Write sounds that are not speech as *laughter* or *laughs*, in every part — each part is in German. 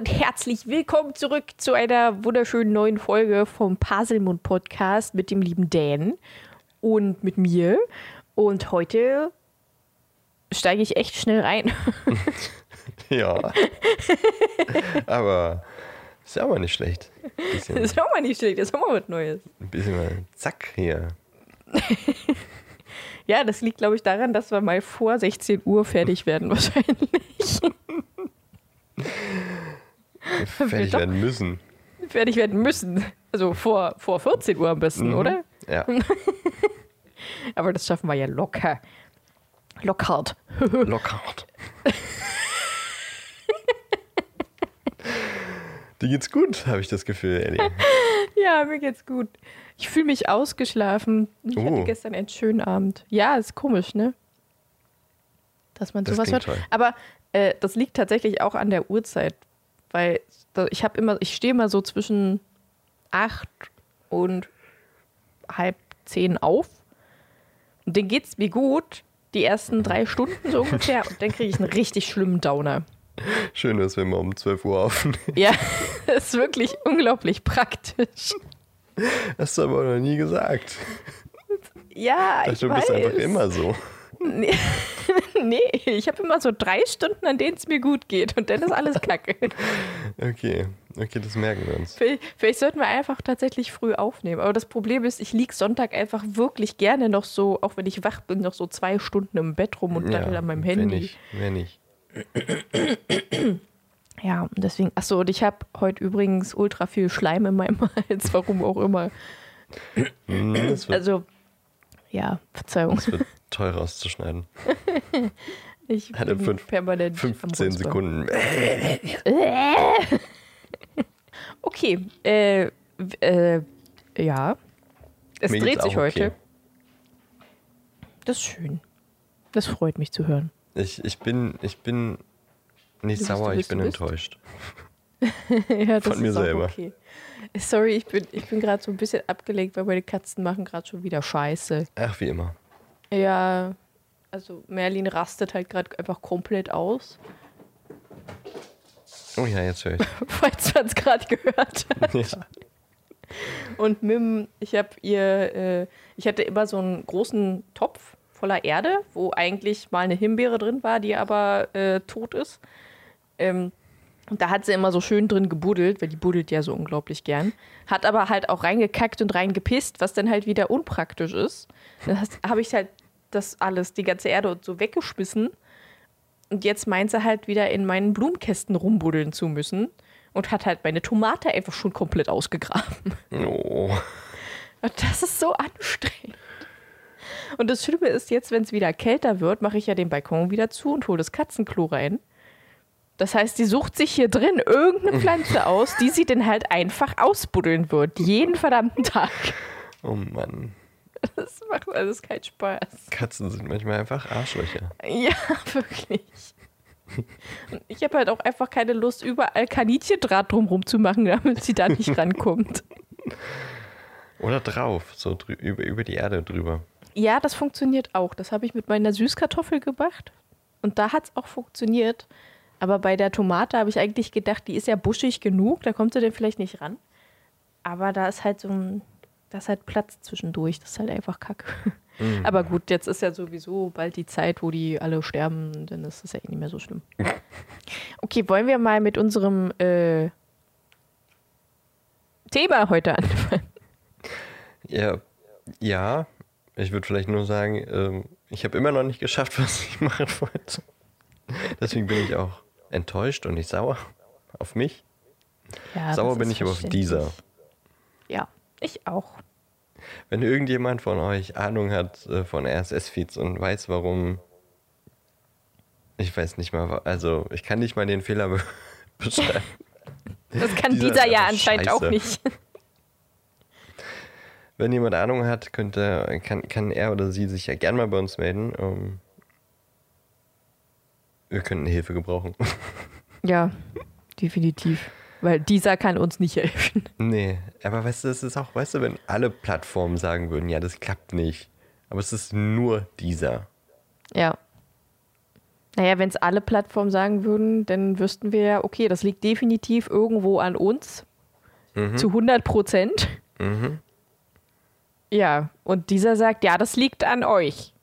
Und herzlich willkommen zurück zu einer wunderschönen neuen Folge vom Paselmund Podcast mit dem lieben Dan und mit mir. Und heute steige ich echt schnell rein. *laughs* Ja. aber ist ja auch mal nicht schlecht. Bisschen, ist auch mal nicht schlecht, ist auch mal was Neues. ein bisschen mal zack hier. Ja, das liegt, glaube ich, daran, dass wir mal vor 16 Uhr fertig werden, wahrscheinlich. *laughs* *laughs* Fertig werden müssen. fertig werden müssen. Also vor, vor 14 Uhr am besten, Mhm. oder? Ja. *laughs* Aber das schaffen wir ja locker. Lockhart. *laughs* Lockout. Dir geht's gut, habe ich das Gefühl, Ellie. Ja, mir geht's gut. Ich fühle mich ausgeschlafen. Ich hatte Oh. gestern einen schönen Abend. Ja, ist komisch, ne? Dass man Das sowas klingt hört. toll. Aber äh, das liegt tatsächlich auch an der Uhrzeit, weil ich habe immer, ich stehe immer so zwischen acht und halb zehn auf. Und dann geht's mir gut, die ersten drei Stunden so ungefähr, und dann kriege ich einen richtig schlimmen Downer. Schön, dass wir mal um 12 Uhr aufnehmen. Ja, *laughs* das ist wirklich unglaublich praktisch. Hast du aber noch nie gesagt. Ja, Ich ich dachte, du weiß. bist einfach immer so. Nee, *laughs* nee ich habe immer so drei Stunden, an denen es mir gut geht und dann ist alles kacke. Okay, okay, das merken wir uns. Vielleicht, vielleicht sollten wir einfach tatsächlich früh aufnehmen. Aber das Problem ist, ich liege Sonntag einfach wirklich gerne noch so, auch wenn ich wach bin, noch so zwei Stunden im Bett rum und daddel an meinem Wenn Handy. nicht, wenn nicht. *clears throat* Ja, deswegen, achso, und ich habe heute übrigens ultra viel Schleim in meinem *laughs* Hals, warum auch immer. Hm, Also, ja, Verzeihung. das wird teuer rauszuschneiden. *laughs* Ich Hatte bin fünf- permanent am 15 Räuspern. Sekunden. *laughs* Okay, äh, äh, ja. Es Mir dreht sich heute. okay. Das ist schön. Das freut mich zu hören. Ich, ich bin, ich bin nicht bist, sauer, du ich bist, bin bist. enttäuscht. *laughs* ja, Von mir selber. Okay. Sorry, ich bin, ich bin gerade so ein bisschen abgelenkt, weil meine Katzen machen gerade schon wieder Scheiße. Ach, wie immer. Ja, also Merlin rastet halt gerade einfach komplett aus, Oh ja, jetzt höre ich. *laughs* falls man es gerade gehört hat. ja. Und Mim, ich habe ihr, äh, ich hatte immer so einen großen Topf voller Erde, wo eigentlich mal eine Himbeere drin war, die aber äh, tot ist. Ähm, und da hat sie immer so schön drin gebuddelt, weil die buddelt ja so unglaublich gern. Hat aber halt auch reingekackt und reingepisst, was dann halt wieder unpraktisch ist. Dann habe ich halt das alles, die ganze Erde und so weggeschmissen. Und jetzt meint sie halt wieder in meinen Blumenkästen rumbuddeln zu müssen. Und hat halt meine Tomate einfach schon komplett ausgegraben. Oh. Und das ist so anstrengend. Und das Schlimme ist jetzt, wenn es wieder kälter wird, mache ich ja den Balkon wieder zu und hole das Katzenklo rein. Das heißt, die sucht sich hier drin irgendeine Pflanze aus, die sie dann halt einfach ausbuddeln wird. Jeden verdammten Tag. Oh Mann. Das macht alles keinen Spaß. Katzen sind manchmal einfach Arschlöcher. Ja, *laughs* wirklich. Und ich habe halt auch einfach keine Lust, überall Kaninchendraht drumrum zu machen, damit sie da nicht rankommt. *laughs* Oder drauf, so über, über die Erde drüber. Ja, das funktioniert auch. Das habe ich mit meiner Süßkartoffel gemacht. Und da hat es auch funktioniert. Aber bei der Tomate habe ich eigentlich gedacht, die ist ja buschig genug, da kommt sie denn vielleicht nicht ran. Aber da ist halt so ein, da ist halt Platz zwischendurch. Das ist halt einfach kacke. Aber gut, jetzt ist ja sowieso bald die Zeit, wo die alle sterben, dann ist es ja eh nicht mehr so schlimm. *laughs* Okay, wollen wir mal mit unserem äh, Thema heute anfangen? Ja, ja. Ich würde vielleicht nur sagen, ähm, ich habe immer noch nicht geschafft, *laughs* was ich machen wollte. Deswegen bin ich auch enttäuscht und nicht sauer *laughs* auf mich. Ja, sauer bin ich aber auf dieser. Ja, ich auch. Wenn irgendjemand von euch Ahnung hat äh, von RSS-Feeds und weiß, warum. Ich weiß nicht mal, also ich kann nicht mal den Fehler be *laughs* beschreiben. Das kann Dieser dieser, ja anscheinend auch nicht. *laughs* Wenn jemand Ahnung hat, könnte, kann, kann er oder sie sich ja gern mal bei uns melden. Ähm, wir könnten Hilfe gebrauchen. *laughs* Ja, definitiv. Weil dieser kann uns nicht helfen. nee, aber weißt du, es ist auch, weißt du, wenn alle Plattformen sagen würden, ja, das klappt nicht. Aber es ist nur dieser. Ja. Naja, wenn es alle Plattformen sagen würden, dann wüssten wir ja, okay, das liegt definitiv irgendwo an uns. Zu 100 Prozent. Mhm. Ja, und dieser sagt, ja, das liegt an euch.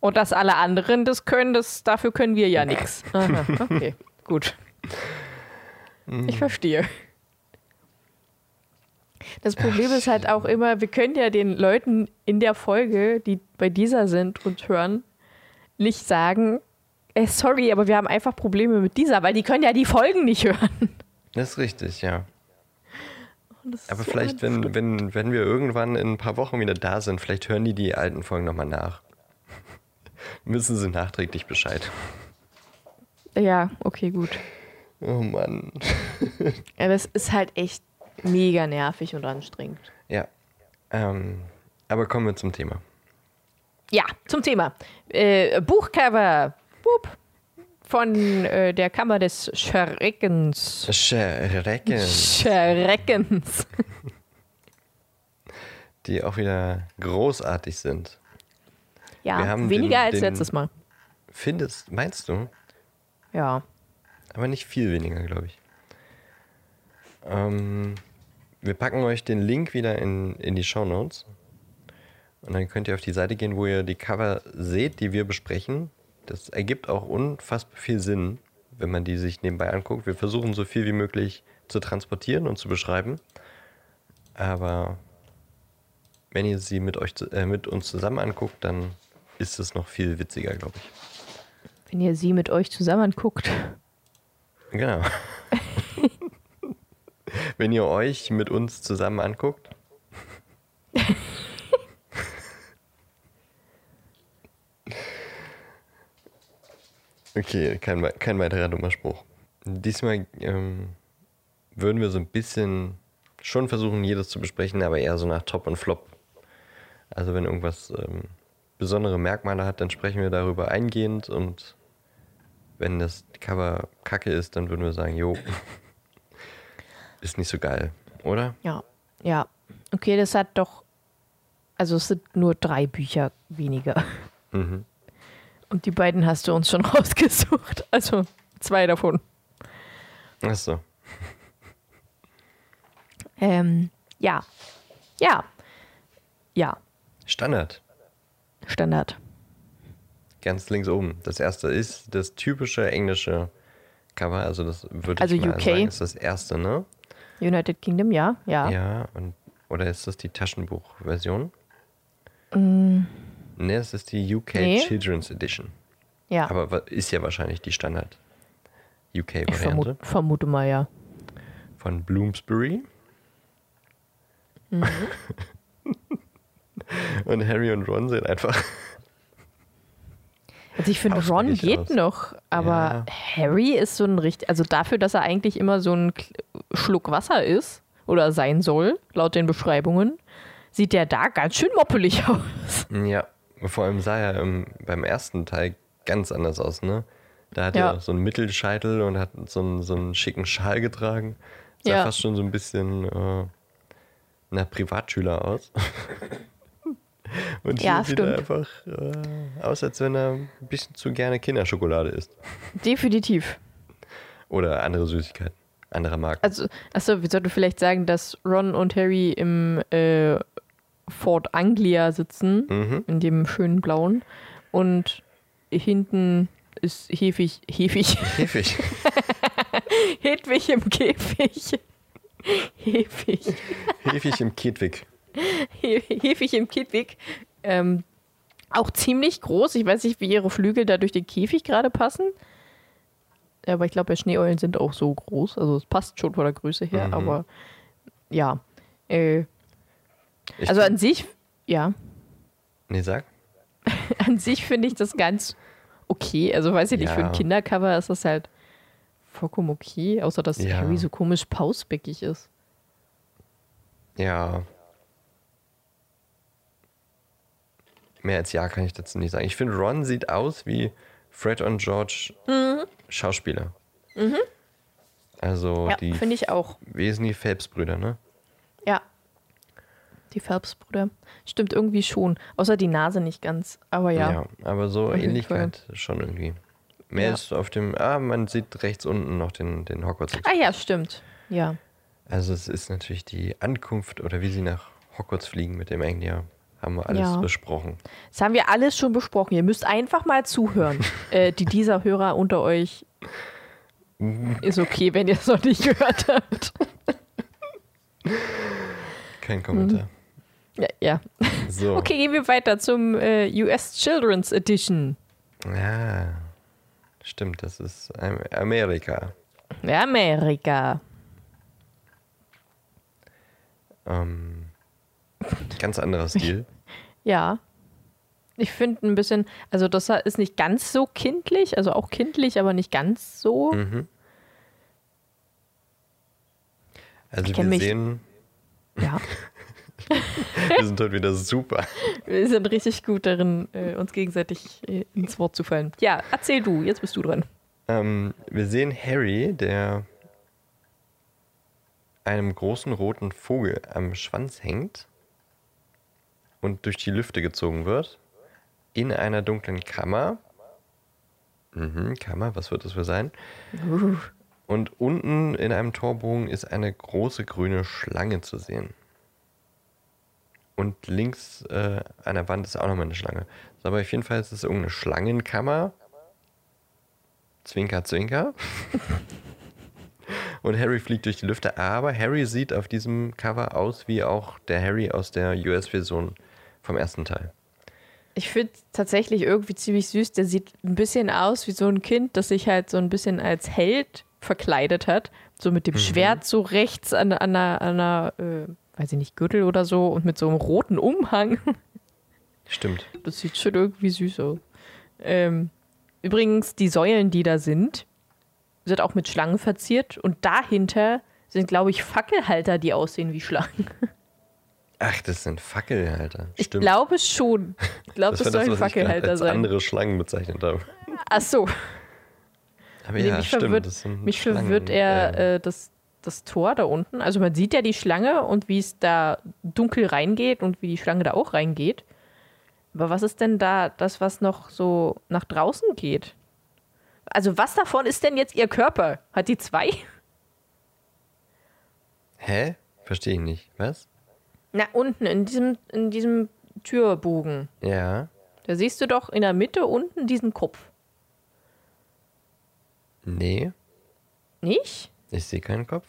Und dass alle anderen das können, das, dafür können wir ja nichts. *laughs* Okay, gut. Ich verstehe. Das Problem ist halt auch immer, wir können ja den Leuten in der Folge, die bei dieser sind und hören, nicht sagen, ey, sorry, aber wir haben einfach Probleme mit dieser, weil die können ja die Folgen nicht hören. Das ist richtig, ja. Ist Aber so vielleicht, wenn, wenn, wenn wir irgendwann in ein paar Wochen wieder da sind, vielleicht hören die die alten Folgen nochmal nach. Wissen sie nachträglich Bescheid. Ja, okay, gut. Oh Mann. *laughs* Aber es ist halt echt mega nervig und anstrengend. Ja. Ähm, aber kommen wir zum Thema. Ja, zum Thema. Äh, Buchcover. Boop. Von äh, der Kammer des Schreckens. Schrecken, Schreckens. *laughs* die auch wieder großartig sind. Ja, Wir haben weniger den- als den- letztes Mal. Findest, meinst du? Ja. Aber nicht viel weniger, glaube ich. Ähm, wir packen euch den Link wieder in, in die Show Notes. Und dann könnt ihr auf die Seite gehen, wo ihr die Cover seht, die wir besprechen. Das ergibt auch unfassbar viel Sinn, wenn man die sich nebenbei anguckt. Wir versuchen so viel wie möglich zu transportieren und zu beschreiben. Aber wenn ihr sie mit, euch, äh, mit uns zusammen anguckt, dann ist es noch viel witziger, glaube ich. Wenn ihr sie mit euch zusammen guckt. Genau. *laughs* Wenn ihr euch mit uns zusammen anguckt. Okay, kein, kein weiterer dummer Spruch. Diesmal ähm, würden wir so ein bisschen schon versuchen, jedes zu besprechen, aber eher so nach Top und Flop. Also wenn irgendwas ähm, besondere Merkmale hat, dann sprechen wir darüber eingehend und wenn das Cover kacke ist, dann würden wir sagen, jo, *laughs* ist nicht so geil, oder? Ja. Ja. Okay, das hat doch. Also es sind nur drei Bücher weniger. Mhm. Und die beiden hast du uns schon *laughs* rausgesucht. Also zwei davon. Achso. Ähm, ja. Ja. Ja. Standard. Standard. Ganz links oben. Das erste ist das typische englische Cover. Also das würde Also ich mal UK. sagen, ist das erste, ne? United Kingdom, ja. Ja. Ja. und, oder ist das die Taschenbuchversion? Ne, es ist die UK Mm. Nee. Children's Edition. ja. Aber ist ja wahrscheinlich die Standard ich UK-Variante vermute, vermute mal, ja. von Bloomsbury. Mhm. *laughs* und Harry und Ron sind einfach Also ich finde, Ron geht aus. noch, aber Harry ist so ein richtig, also dafür, dass er eigentlich immer so ein Schluck Wasser ist oder sein soll, laut den Beschreibungen, sieht der da ganz schön moppelig *laughs* aus. Ja, vor allem sah er im, beim ersten Teil ganz anders aus, ne? Da hat Ja. er so einen Mittelscheitel und hat so einen, so einen schicken Schal getragen. Sah Ja. fast schon so ein bisschen äh, nach Privatschüler aus. Und Ja, sieht stimmt. einfach äh, aus, als wenn er ein bisschen zu gerne Kinderschokolade isst. Definitiv. Oder andere Süßigkeiten, anderer Marken. Also, achso, wir sollten vielleicht sagen, dass Ron und Harry im äh, Fort Anglia sitzen, Mhm. in dem schönen blauen. Und hinten ist Hefig, Hefig, Käfig. *laughs* Hedwig im Käfig. *laughs* Hefig. Käfig im Kedwig. *laughs* He- Hefig im Käfig. Ähm, auch ziemlich groß. Ich weiß nicht, wie ihre Flügel da durch den Käfig gerade passen. Aber ich glaube, Schneeeulen sind auch so groß. Also es passt schon von der Größe her. Mhm. Aber ja. Äh, also an sich, ja, Nee, sag. *laughs* an sich finde ich das ganz okay. Also weiß ich nicht, für Ja. ein Kindercover ist das halt vollkommen okay. Außer dass Ja. Harry so komisch pausbäckig ist. Ja. Mehr als ja kann ich dazu nicht sagen. Ich finde, Ron sieht aus wie Fred und George Schauspieler. Also ja, die finde ich auch. wesentlich Phelps-Brüder, ne? Ja. Die Phelps-Brüder. Stimmt irgendwie schon. Außer die Nase nicht ganz. Aber ja. aber so Auf Ähnlichkeit schon irgendwie. Mehr Ja. ist auf dem. Ah, man sieht rechts unten noch den, den Hogwarts. Ah ja, stimmt. Ja. Also es ist natürlich die Ankunft oder wie sie nach Hogwarts fliegen mit dem Engel. Haben wir alles Ja. besprochen. Das haben wir alles schon besprochen. Ihr müsst einfach mal zuhören. *laughs* äh, die dieser Hörer unter euch ist okay, wenn ihr es noch nicht gehört habt. Kein Kommentar. Ja, ja. So. Okay, gehen wir weiter zum äh, US Children's Edition. Ja. Stimmt, das ist Am- Amerika. Amerika. Ähm, ganz anderer Stil. Ja. Ich finde ein bisschen, also das ist nicht ganz so kindlich, also auch kindlich, aber nicht ganz so. Mhm. Also wir mich- sehen, *laughs* Ja. *laughs* wir sind heute wieder super. Wir sind richtig gut darin, äh, uns gegenseitig äh, ins Wort zu fallen. Ja, erzähl du, jetzt bist du dran. Ähm, wir sehen Harry, der einem großen roten Vogel am Schwanz hängt und durch die Lüfte gezogen wird, in einer dunklen Kammer. Mhm, Kammer, was wird das für sein? Und unten in einem Torbogen ist eine große grüne Schlange zu sehen. Und links äh, an der Wand ist auch nochmal eine Schlange. So, aber auf jeden Fall ist es irgendeine Schlangenkammer. Zwinker, zwinker. *laughs* Und Harry fliegt durch die Lüfte, aber Harry sieht auf diesem Cover aus wie auch der Harry aus der US-Version vom ersten Teil. Ich finde tatsächlich irgendwie ziemlich süß. Der sieht ein bisschen aus wie so ein Kind, das sich halt so ein bisschen als Held verkleidet hat. So mit dem Schwert so rechts an, an einer, an einer äh, weiß ich nicht, Gürtel oder so und mit so einem roten Umhang. *laughs* Stimmt. Das sieht schon irgendwie süß aus. Ähm, übrigens, die Säulen, die da sind, sind auch mit Schlangen verziert und dahinter sind, glaube ich, Fackelhalter, die aussehen wie Schlangen. *laughs* Ach, das sind Fackelhalter. Ich Stimmt. glaube schon. Ich glaube, das, was ich gerade Fackelhalter sein. andere Schlangen bezeichnet habe. Ach so. Aber Nee, ja, mich stimmt. verwirrt, das mich Schlangen, verwirrt eher äh, das, das Tor da unten. Also man sieht ja die Schlange und wie es da dunkel reingeht und wie die Schlange da auch reingeht. Aber was ist denn da das, was noch so nach draußen geht? Also was davon ist denn jetzt ihr Körper? Hat die zwei? Hä? Verstehe ich nicht. Was? Na, unten in diesem, in diesem Türbogen. Ja. Da siehst du doch in der Mitte unten diesen Kopf. Nee, Nicht? ich sehe keinen Kopf.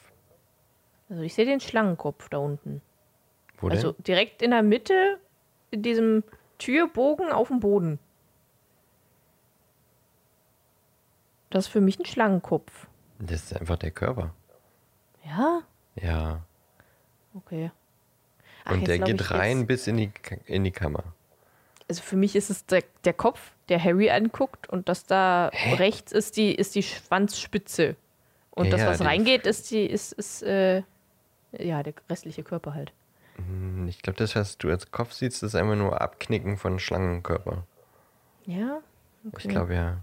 Also ich sehe den Schlangenkopf da unten. Wo Also denn? direkt in der Mitte, in diesem Türbogen auf dem Boden. Das ist für mich ein Schlangenkopf. Das ist einfach der Körper. Ja? Ja. Okay. Ach, Und der geht rein Jetzt, bis in die, in die Kammer. also für mich ist es der, der Kopf, der Harry anguckt und das da rechts ist die, ist die Schwanzspitze. Und Ja, das, was reingeht, ist die, ist, ist, äh, ja, der restliche Körper halt. Hm, Ich glaube, das, was du als Kopf siehst, ist einfach nur Abknicken von Schlangenkörper. Ja? Ich glaube ja.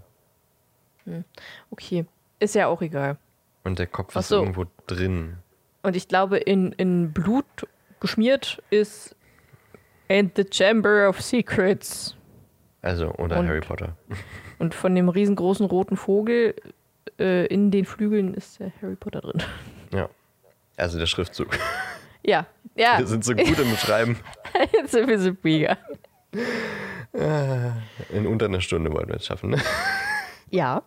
Okay. Ist ja auch egal. Und der Kopf Ach ist so. irgendwo drin. Und ich glaube, in, in Blut geschmiert ist And the Chamber of Secrets. Also, oder Und- Harry Potter. *laughs* Und von dem riesengroßen roten Vogel äh, in den Flügeln ist der Harry Potter drin. Ja. Also der Schriftzug. *laughs* Ja, ja, Wir sind so gut im Schreiben. *laughs* jetzt sind wir so mega. In unter einer Stunde wollen wir es schaffen. Ne? Ja.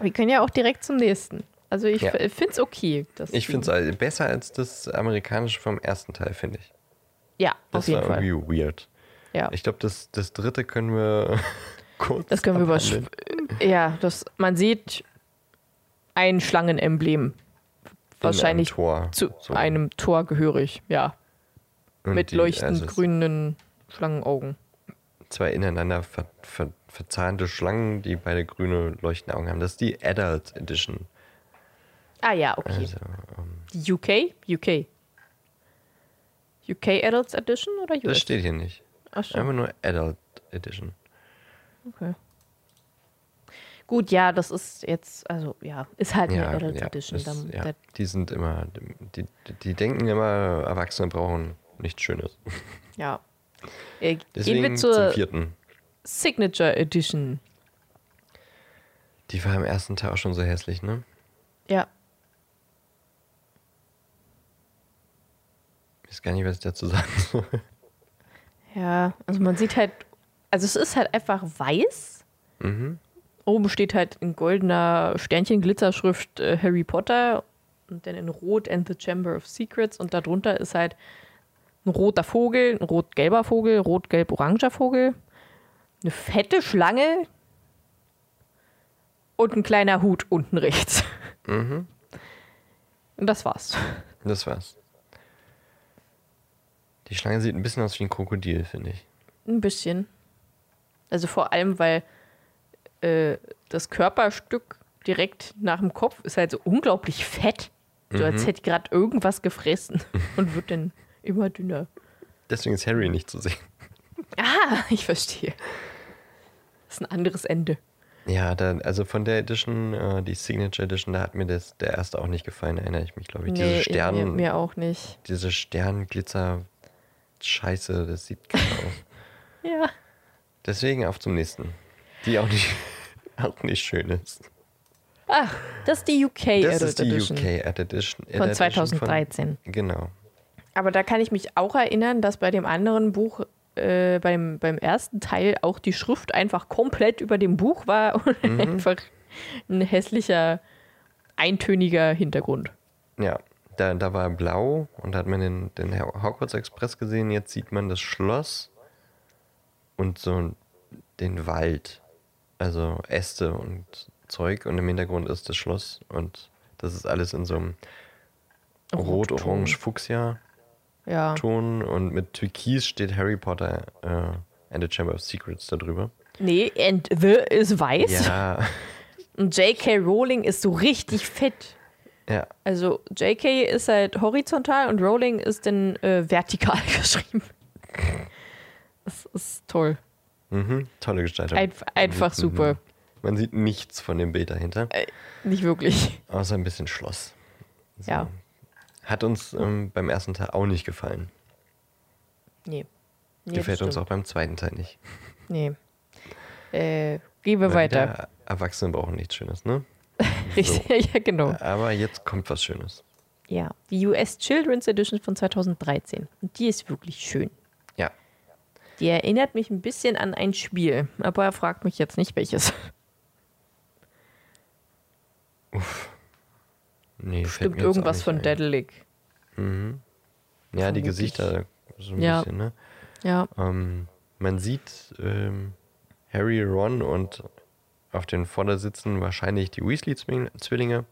Wir können ja auch direkt zum nächsten. Also ich Ja. finde es okay. dass Ich finde es besser als das amerikanische vom ersten Teil, finde ich. Ja, Das auf jeden war Fall. irgendwie weird. Ja. Ich glaube, das, das dritte können wir *laughs* kurz Das können wir abhandeln. übersch Ja, das, man sieht ein Schlangenemblem. Wahrscheinlich In einem Tor. zu So. einem Tor gehörig, ja. Und mit die- leuchtend also grünen Schlangenaugen. Zwei ineinander ver, ver, verzahnte Schlangen, die beide grüne leuchtende Augen haben. Das ist die Adult Edition. Ah ja, okay. Also, ähm, Die UK? UK. UK Adults Edition oder US? das steht hier nicht. Ach so, Einfach nur Adult Edition. okay. Gut, ja, das ist jetzt, also ja, ist halt eine Ja, Adult ja, Edition. das, Dann, ja. Die sind immer, die, die, denken immer, Erwachsene brauchen nichts Schönes. *laughs* ja. Äh, gehen Deswegen wir zum zur vierten. Signature Edition. Die war im ersten Teil auch schon so hässlich, ne? Ja. Ich weiß gar nicht, was ich dazu sagen *laughs* soll. Ja, also man sieht halt, also es ist halt einfach weiß. Mhm. Oben steht halt in goldener Sternchen-Glitzerschrift äh, Harry Potter und dann in Rot and the Chamber of Secrets und darunter ist halt ein roter Vogel, ein rot-gelber Vogel, rot-gelb-oranger Vogel, eine fette Schlange und ein kleiner Hut unten rechts. Mhm. Und das war's. Das war's. Die Schlange sieht ein bisschen aus wie ein Krokodil, finde ich. Ein bisschen. Also vor allem, weil äh, das Körperstück direkt nach dem Kopf ist halt so unglaublich fett. So als hätte gerade irgendwas gefressen *laughs* und wird dann immer dünner. Deswegen ist Harry nicht zu sehen. Ah, *laughs* ich verstehe. Das ist ein anderes Ende. Ja, da, also von der Edition, äh, die Signature Edition, da hat mir das, der erste auch nicht gefallen, erinnere ich mich, glaube ich. diese mir, Stern, mir auch nicht. diese Sternglitzer-Scheiße, das sieht geil aus. *laughs* Ja. Deswegen auf zum nächsten. Die auch nicht, *laughs* auch nicht schön ist. Ach, das ist die UK Das Adult ist die Edition UK Edition. von Edition 2013. Von, genau. Aber da kann ich mich auch erinnern, dass bei dem anderen Buch, äh, beim, beim ersten Teil, auch die Schrift einfach komplett über dem Buch war *laughs* und Mhm. einfach ein hässlicher, eintöniger Hintergrund. Ja, da, da war blau und da hat man den, den Hogwarts Express gesehen. Jetzt sieht man das Schloss und so den Wald. Also Äste und Zeug und im Hintergrund ist das Schloss und das ist alles in so einem Rotton. rot-orange-fuchsia-Ton Ja. und mit Türkis steht Harry Potter äh, and the Chamber of Secrets da drüber. Nee, and the ist weiß. Ja, Und J.K. Rowling ist so richtig fett. Ja, Also J.K. ist halt horizontal und Rowling ist dann äh, vertikal *laughs* geschrieben. Das ist toll. mhm. tolle Gestaltung. Einf einfach sieht- super. Man sieht nichts von dem Bild dahinter, Nicht wirklich. außer ein bisschen Schloss. So. Ja. Hat uns ähm, beim ersten Teil auch nicht gefallen. Nee. nee Gefällt uns auch beim zweiten Teil nicht. Nee. Äh, gehen wir weiter. Erwachsene brauchen nichts Schönes, ne? *laughs* Richtig, ja, genau. Aber jetzt kommt was Schönes. Ja, die US Children's Edition von 2013. Und die ist wirklich schön. Ja. Die erinnert mich ein bisschen an ein Spiel, aber fragt mich jetzt nicht welches. Nee, fällt Stimmt mir jetzt auch irgendwas von ein. Daedalic. Ja, die. Gesichter so ein Ja. bisschen, ne? Ja. Ähm, man sieht ähm, Harry, Ron und auf den Vordersitzen wahrscheinlich die Weasley-Zwillinge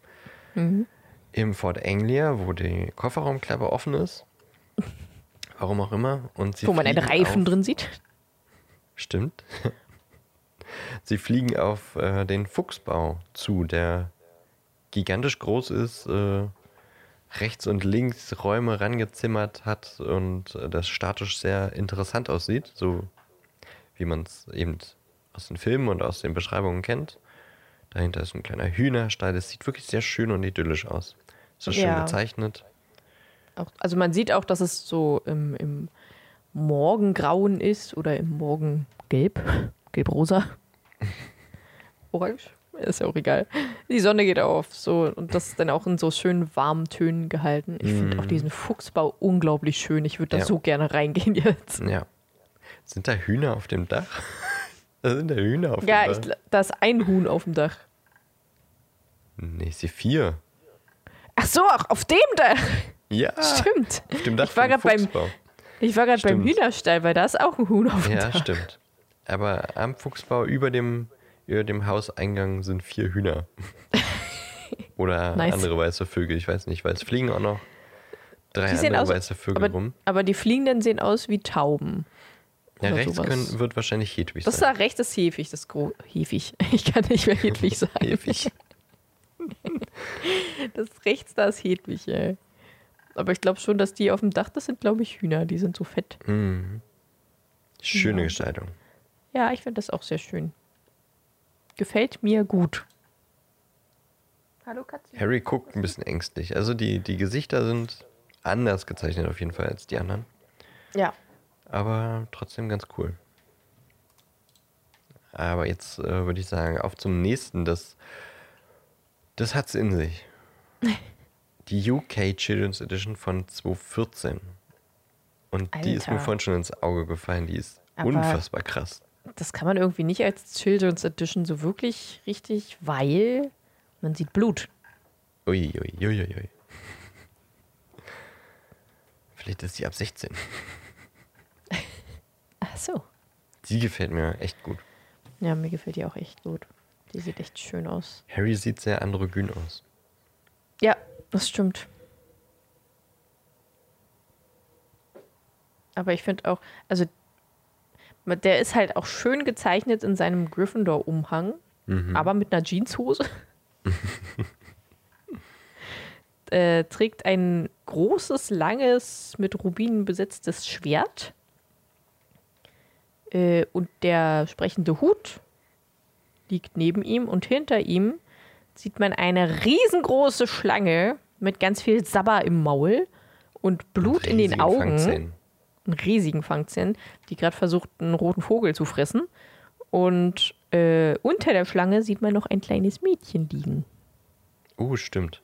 Mhm. im Fort Anglia, wo die Kofferraumklappe offen ist. Warum auch immer. Und sie Wo man einen Reifen auf, drin sieht. Stimmt. *laughs* Sie fliegen auf äh, den Fuchsbau zu, der gigantisch groß ist, äh, rechts und links Räume rangezimmert hat und äh, das statisch sehr interessant aussieht, so wie man es eben aus den Filmen und aus den Beschreibungen kennt. Dahinter ist ein kleiner Hühnerstall. Es sieht wirklich sehr schön und idyllisch aus. Es ist schön Ja. gezeichnet. Auch, also man sieht auch, dass es so im, im Morgengrauen ist oder im Morgengelb. *laughs* Gelb-rosa. *laughs* Orange. Ist ja auch egal. Die Sonne geht auf. So, und das ist dann auch in so schönen warmen Tönen gehalten. Ich finde auch diesen Fuchsbau unglaublich schön. Ich würde da Ja. so gerne reingehen jetzt. Ja. Sind da Hühner auf dem Dach? Da sind da Hühner auf Ja, dem Dach. gl- da ist ein Huhn auf dem Dach. Nee, ich sehe vier. Ach so, auch auf dem Dach. Ja, Stimmt. auf dem Dach Ich war grad beim-. Ich war gerade beim. Hühnerstall, weil da ist auch ein Huhn auf dem Ja, Dach. stimmt. Aber am Fuchsbau über dem, über dem Hauseingang sind vier Hühner. *laughs* Oder Nice. andere weiße Vögel, ich weiß nicht, weil es fliegen auch noch drei andere aus, weiße Vögel aber, rum. aber die Fliegenden sehen aus wie Tauben. Ja, rechts sowas. können, wird wahrscheinlich Hedwig Das sein. da rechts ist Hefig, das Gro Hefig. *laughs* Ich kann nicht mehr Hedwig *laughs* sagen. Hedwig. *laughs* Das rechts da ist Hedwig, ey. Aber ich glaube schon, dass die auf dem Dach, das sind, glaube ich, Hühner. Die sind so fett. Mhm. Schöne Ja. Gestaltung. Ja, ich finde das auch sehr schön. Gefällt mir gut. Hallo Katze. Harry guckt ein bisschen ängstlich. Also die, die Gesichter sind anders gezeichnet auf jeden Fall als die anderen. Ja. Aber trotzdem ganz cool. Aber jetzt äh, würde ich sagen, auf zum nächsten. Das, das hat's in sich. *laughs* Die UK Children's Edition von 2014. Und die ist mir Alter. vorhin schon ins Auge gefallen. Die ist Aber- unfassbar krass. Das kann man irgendwie nicht als Children's Edition so wirklich richtig, weil man sieht Blut. Ui, ui, ui, ui, ui. *laughs* Vielleicht ist sie ab 16. *laughs* Ach so. Die gefällt mir echt gut. Ja, mir gefällt die auch echt gut. Die sieht echt schön aus. Harry sieht sehr androgyn aus. Ja, das stimmt. Aber ich finde auch, also der ist halt auch schön gezeichnet in seinem Gryffindor-Umhang, aber mit einer Jeanshose. *laughs* äh, trägt ein großes, langes, mit Rubinen besetztes Schwert. Äh, und der sprechende Hut liegt neben ihm und hinter ihm sieht man eine riesengroße Schlange mit ganz viel Sabber im Maul und Blut in den Augen. Fangzähnen. Einen riesigen Fangzähnen, die gerade versucht, einen roten Vogel zu fressen. Und äh, unter der Schlange sieht man noch ein kleines Mädchen liegen. Oh, stimmt.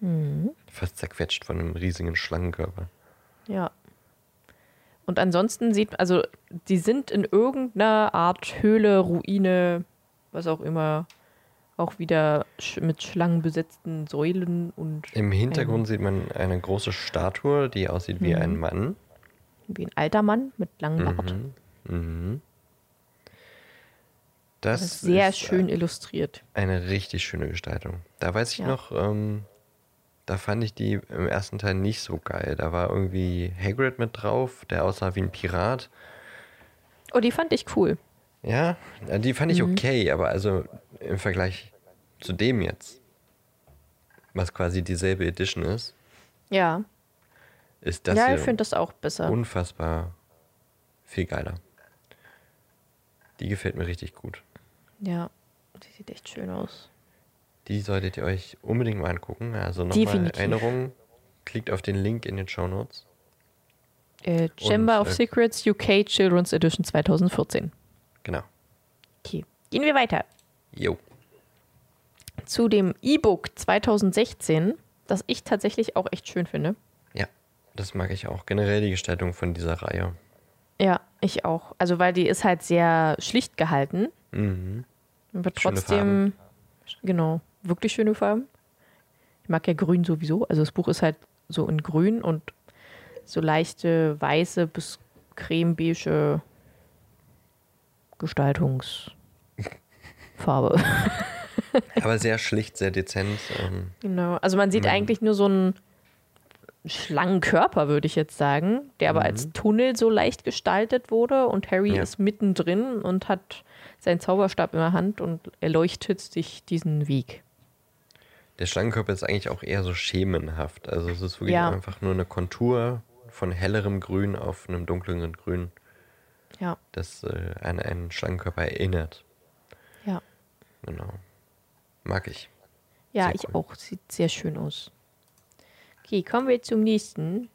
Mhm. Fast zerquetscht von einem riesigen Schlangenkörper. Ja. Und ansonsten sieht, also die sind in irgendeiner Art Höhle, Ruine, was auch immer, auch wieder mit Schlangen besetzten Säulen und Im Hintergrund sieht man eine große Statue, die aussieht wie Mhm. ein Mann. wie ein alter Mann mit langem Bart. Mhm. Das Das ist sehr ist schön illustriert. eine richtig schöne Gestaltung. Da weiß ich Ja. noch, ähm, da fand ich die im ersten Teil nicht so geil. Da war irgendwie Hagrid mit drauf, der aussah wie ein Pirat. Oh, die fand ich cool. Ja, die fand ich Mhm. okay, aber also im Vergleich zu dem jetzt, was quasi dieselbe Edition ist, Ja. ist das ja, ich finde das auch besser. unfassbar viel geiler. Die gefällt mir richtig gut. Ja, die sieht echt schön aus. Die solltet ihr euch unbedingt mal angucken. Also nochmal. Erinnerung, klickt auf den Link in den Show Notes. Äh, Chamber of äh, Secrets UK Children's Edition 2014. Genau. Okay. Gehen wir weiter Jo. zu dem E-Book 2016, das ich tatsächlich auch echt schön finde. Ja, das mag ich auch. Generell die Gestaltung von dieser Reihe. Ja, ich auch. Also, weil die ist halt sehr schlicht gehalten, Mhm. aber trotzdem, genau, wirklich schöne Farben. Ich mag ja grün sowieso. Also, das Buch ist halt so in grün und so leichte weiße bis cremebeige Gestaltungsfarbe. *laughs* Aber sehr schlicht, sehr dezent. Ähm, Genau. Also man sieht Mhm. eigentlich nur so einen Schlangenkörper, würde ich jetzt sagen, der aber als Tunnel so leicht gestaltet wurde und Harry Mhm. Ja. ist mittendrin und hat seinen Zauberstab in der Hand und erleuchtet sich diesen Weg. Der Schlangenkörper ist eigentlich auch eher so schemenhaft. Also es ist wirklich Ja. einfach nur eine Kontur von hellerem Grün auf einem dunkleren Grün, Ja, das äh, an einen Schlangenkörper erinnert. ja. Genau. Mag ich. Ja, Sehr ich cool. auch. Sieht sehr schön aus. Okay, kommen wir zum nächsten.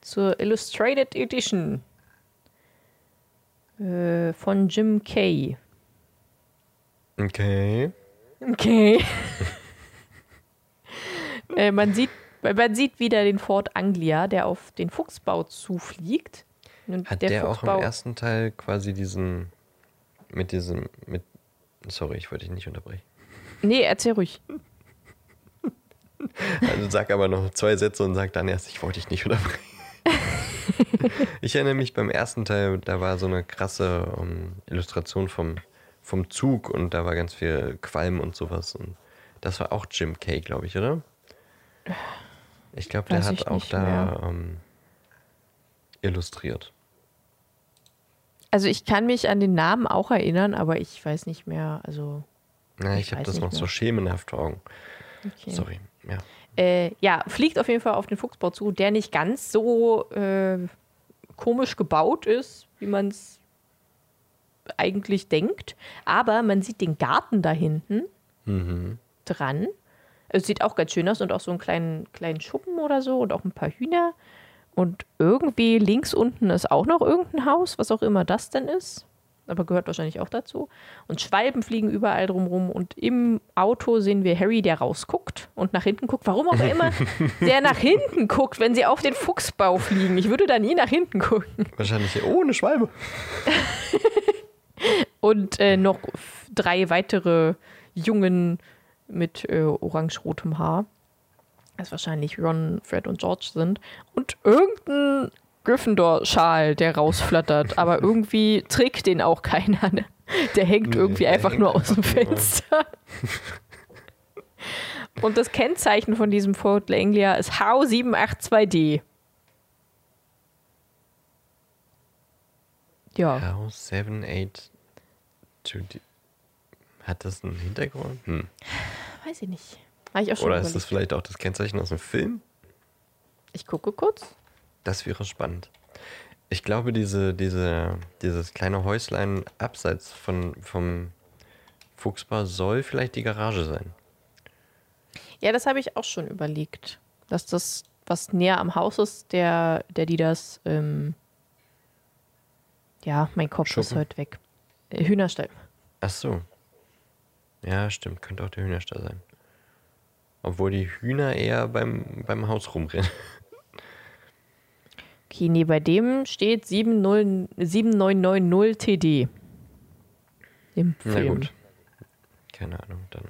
Zur Illustrated Edition. Äh, von Jim Kay. Okay. Okay. *laughs* äh, man, sieht, man sieht wieder den Fort Anglia, der auf den Fuchsbau zufliegt. Und Hat der, auch im ersten Teil quasi diesen mit diesem mit sorry, ich wollte dich nicht unterbrechen. Nee, erzähl ruhig. Also sag aber noch zwei Sätze und sag dann erst, ich wollte dich nicht unterbrechen. *laughs* ich erinnere mich beim ersten Teil, da war so eine krasse ähm, Illustration vom, vom Zug und da war ganz viel Qualm und sowas. Und das war auch Jim Kay, glaube ich, oder? Ich glaube, der hat auch da ähm, illustriert. Also ich kann mich an den Namen auch erinnern, aber ich weiß nicht mehr. Also, Na, Ich ich, habe das noch so mehr. schemenhaft vor Augen. okay. Sorry. Ja. Äh, ja, fliegt auf jeden Fall auf den Fuchsbau zu, der nicht ganz so äh, komisch gebaut ist, wie man es eigentlich denkt. Aber man sieht den Garten da hinten Mhm. dran. Es sieht auch ganz schön aus und auch so einen kleinen, kleinen Schuppen oder so und auch ein paar Hühner. Und irgendwie links unten ist auch noch irgendein Haus, was auch immer das denn ist. aber gehört wahrscheinlich auch dazu. Und Schwalben fliegen überall drumrum. Und im Auto sehen wir Harry, der rausguckt und nach hinten guckt. Warum auch immer *laughs* der nach hinten guckt, wenn sie auf den Fuchsbau fliegen. Ich würde da nie nach hinten gucken. Wahrscheinlich ohne Schwalbe. *laughs* Und äh, noch drei weitere Jungen mit äh, orange-rotem Haar. Das wahrscheinlich Ron, Fred und George sind. Und irgendein Gryffindor-Schal, der rausflattert. *laughs* aber irgendwie trägt den auch keiner. Ne? Der hängt irgendwie der einfach hängt nur aus dem Fenster. *laughs* Und das Kennzeichen von diesem Fort Langlia ist H782D. Ja. H782D. Hat das einen Hintergrund? Hm. Weiß ich nicht. Ich Oder ist das vielleicht auch das Kennzeichen aus dem Film? Ich gucke kurz. Das wäre spannend. Ich glaube, diese, diese, dieses kleine Häuslein abseits von, vom Fuchsbar soll vielleicht die Garage sein. Ja, das habe ich auch schon überlegt. Dass das, was näher am Haus ist, der, der die das. Ähm ja, mein Kopf Schuppen. ist heute weg. Äh, Hühnerstall. Ach so. Ja, stimmt. Könnte auch der Hühnerstall sein. Obwohl die Hühner eher beim, beim Haus rumrennen. *laughs* Okay, nee, bei dem steht 7990 TD. Im Film. Na gut. Keine Ahnung, dann.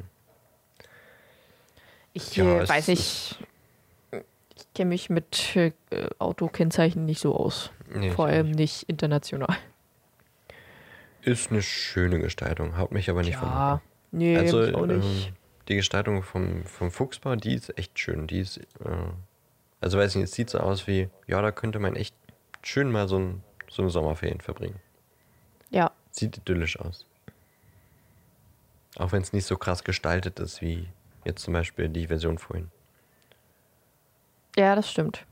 Ich ja, äh, weiß nicht. Ich kenne mich mit äh, Autokennzeichen nicht so aus. Nee, Vor allem nicht international. Ist eine schöne Gestaltung, haut mich aber nicht ja, von. Nee, also, auch nicht. Ähm, die Gestaltung vom, vom Fuchsbau, die ist echt schön. Die ist, äh, also weiß nicht, es sieht so aus wie, ja, da könnte man echt schön mal so, ein, so eine Sommerferien verbringen. Ja. Sieht idyllisch aus. Auch wenn es nicht so krass gestaltet ist wie jetzt zum Beispiel die Version vorhin. Ja, das stimmt.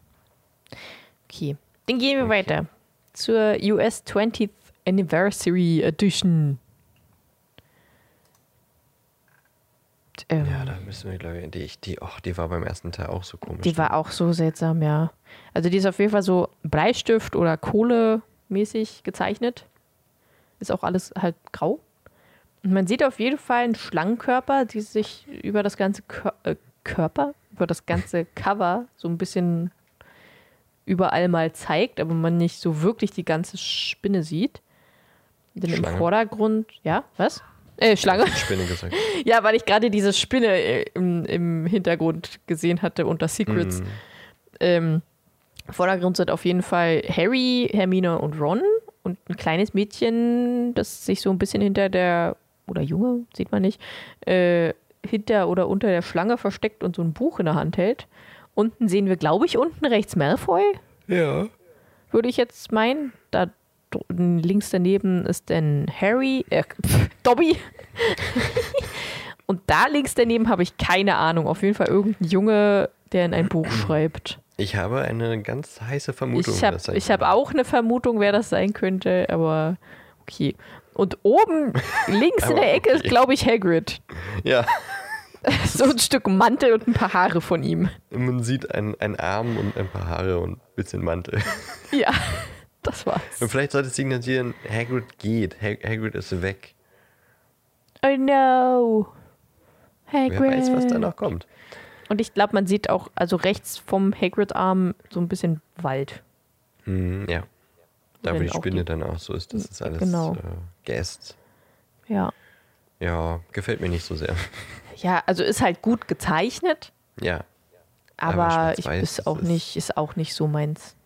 Okay, dann gehen wir okay. weiter zur US 20th Anniversary Edition. Ähm, ja, da müssen wir, glaube ich, die, die, oh, die war beim ersten Teil auch so komisch. Die war auch so seltsam, ja. Also die ist auf jeden Fall so Bleistift oder Kohle-mäßig gezeichnet. Ist auch alles halt grau. Und man sieht auf jeden Fall einen Schlangenkörper, die sich über das ganze Kör äh, Körper, über das ganze *laughs* Cover so ein bisschen überall mal zeigt, aber man nicht so wirklich die ganze Spinne sieht. Denn Schlange. im Vordergrund, ja, was? Äh, Schlange. Spinne gesagt. *laughs* ja, weil ich gerade diese Spinne äh, im, im Hintergrund gesehen hatte unter Secrets. Mm. Ähm, Im Vordergrund sind auf jeden Fall Harry, Hermine und Ron und ein kleines Mädchen, das sich so ein bisschen hinter der, oder Junge, sieht man nicht, äh, hinter oder unter der Schlange versteckt und so ein Buch in der Hand hält. Unten sehen wir, glaube ich, unten rechts Malfoy. Ja. Würde ich jetzt meinen. Da links daneben ist dann Harry, äh, *laughs* Dobby. Und da links daneben habe ich keine Ahnung. Auf jeden Fall irgendein Junge, der in ein Buch *clears throat* schreibt. Ich habe eine ganz heiße Vermutung. Ich habe hab auch eine Vermutung, wer das sein könnte, aber okay. Und oben *laughs* links in der Ecke okay. ist, glaube ich, Hagrid. Ja. *laughs* so ein Stück Mantel und ein paar Haare von ihm. Man sieht einen, einen Arm und ein paar Haare und ein bisschen Mantel. Ja. *laughs* Das war's. Und vielleicht sollte es signalisieren, Hagrid geht. Hag Hagrid ist weg. I know. Hagrid. Wer weiß, was da noch kommt. Und ich glaube, man sieht auch, also rechts vom Hagrid-Arm so ein bisschen Wald. Mm, ja. Da, wo die Spinne die, dann auch so ist, das ist alles genau. äh, geäst. Ja. Ja, gefällt mir nicht so sehr. *laughs* Ja, also ist halt gut gezeichnet. Ja. Aber, aber ich ist auch nicht, ist auch nicht so meins.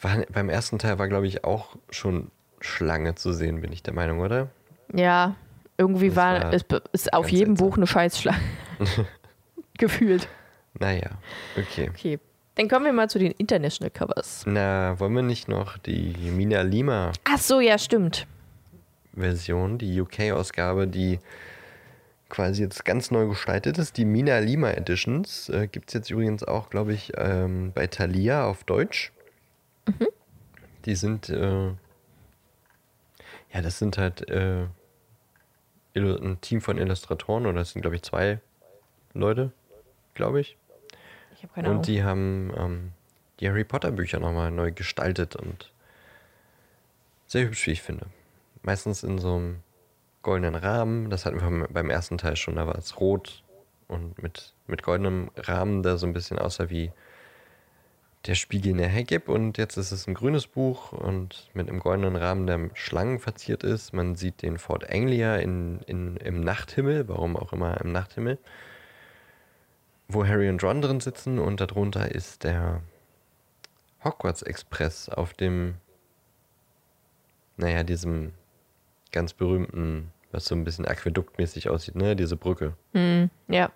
War, beim ersten Teil war, glaube ich, auch schon Schlange zu sehen, bin ich der Meinung, oder? Ja, irgendwie das war, war, es ist auf jedem. Buch eine Scheißschlange. *laughs* Gefühlt. Naja, okay. Okay. Dann kommen wir mal zu den International Covers. Na, wollen wir nicht noch die Mina Lima. Ach so, ja, stimmt. Version, die UK-Ausgabe, die quasi jetzt ganz neu gestaltet ist. Die Mina Lima Editions äh, gibt es jetzt übrigens auch, glaube ich, ähm, bei Thalia auf Deutsch. Mhm. Die sind, äh, ja, das sind halt äh, ein Team von Illustratoren oder es sind, glaube ich, zwei Leute, glaube ich. Ich habe keine Ahnung. Und die haben ähm, die Harry Potter Bücher nochmal neu gestaltet und sehr hübsch, wie ich finde. meistens in so einem goldenen Rahmen. Das hatten wir beim ersten Teil schon, da war es rot und mit, mit goldenem Rahmen, der so ein bisschen aussah wie der Spiegel in der Heckgib. Und jetzt ist es ein grünes Buch und mit einem goldenen Rahmen, der Schlangen verziert ist. Man sieht den Fort Anglia in, in, im Nachthimmel, warum auch immer im Nachthimmel, wo Harry und Ron drin sitzen und darunter ist der Hogwarts Express auf dem, naja, diesem ganz berühmten, was so ein bisschen aquäduktmäßig aussieht, ne? Diese Brücke. Mm, ja.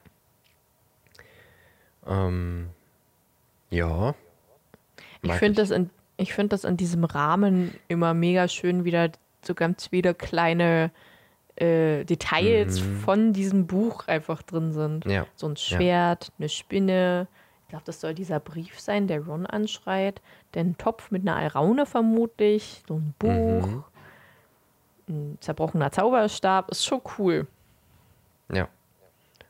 Ähm, ja. Ich finde das, in- ich find das in diesem Rahmen immer mega schön, wieder so ganz wieder kleine äh, Details Mhm. von diesem Buch einfach drin sind. Ja. So ein Schwert, eine Spinne. Ich glaube, das soll dieser Brief sein, der Ron anschreit. Den Topf mit einer Alraune vermutlich. So ein Buch. Mhm. Ein zerbrochener Zauberstab. Ist schon cool. Ja.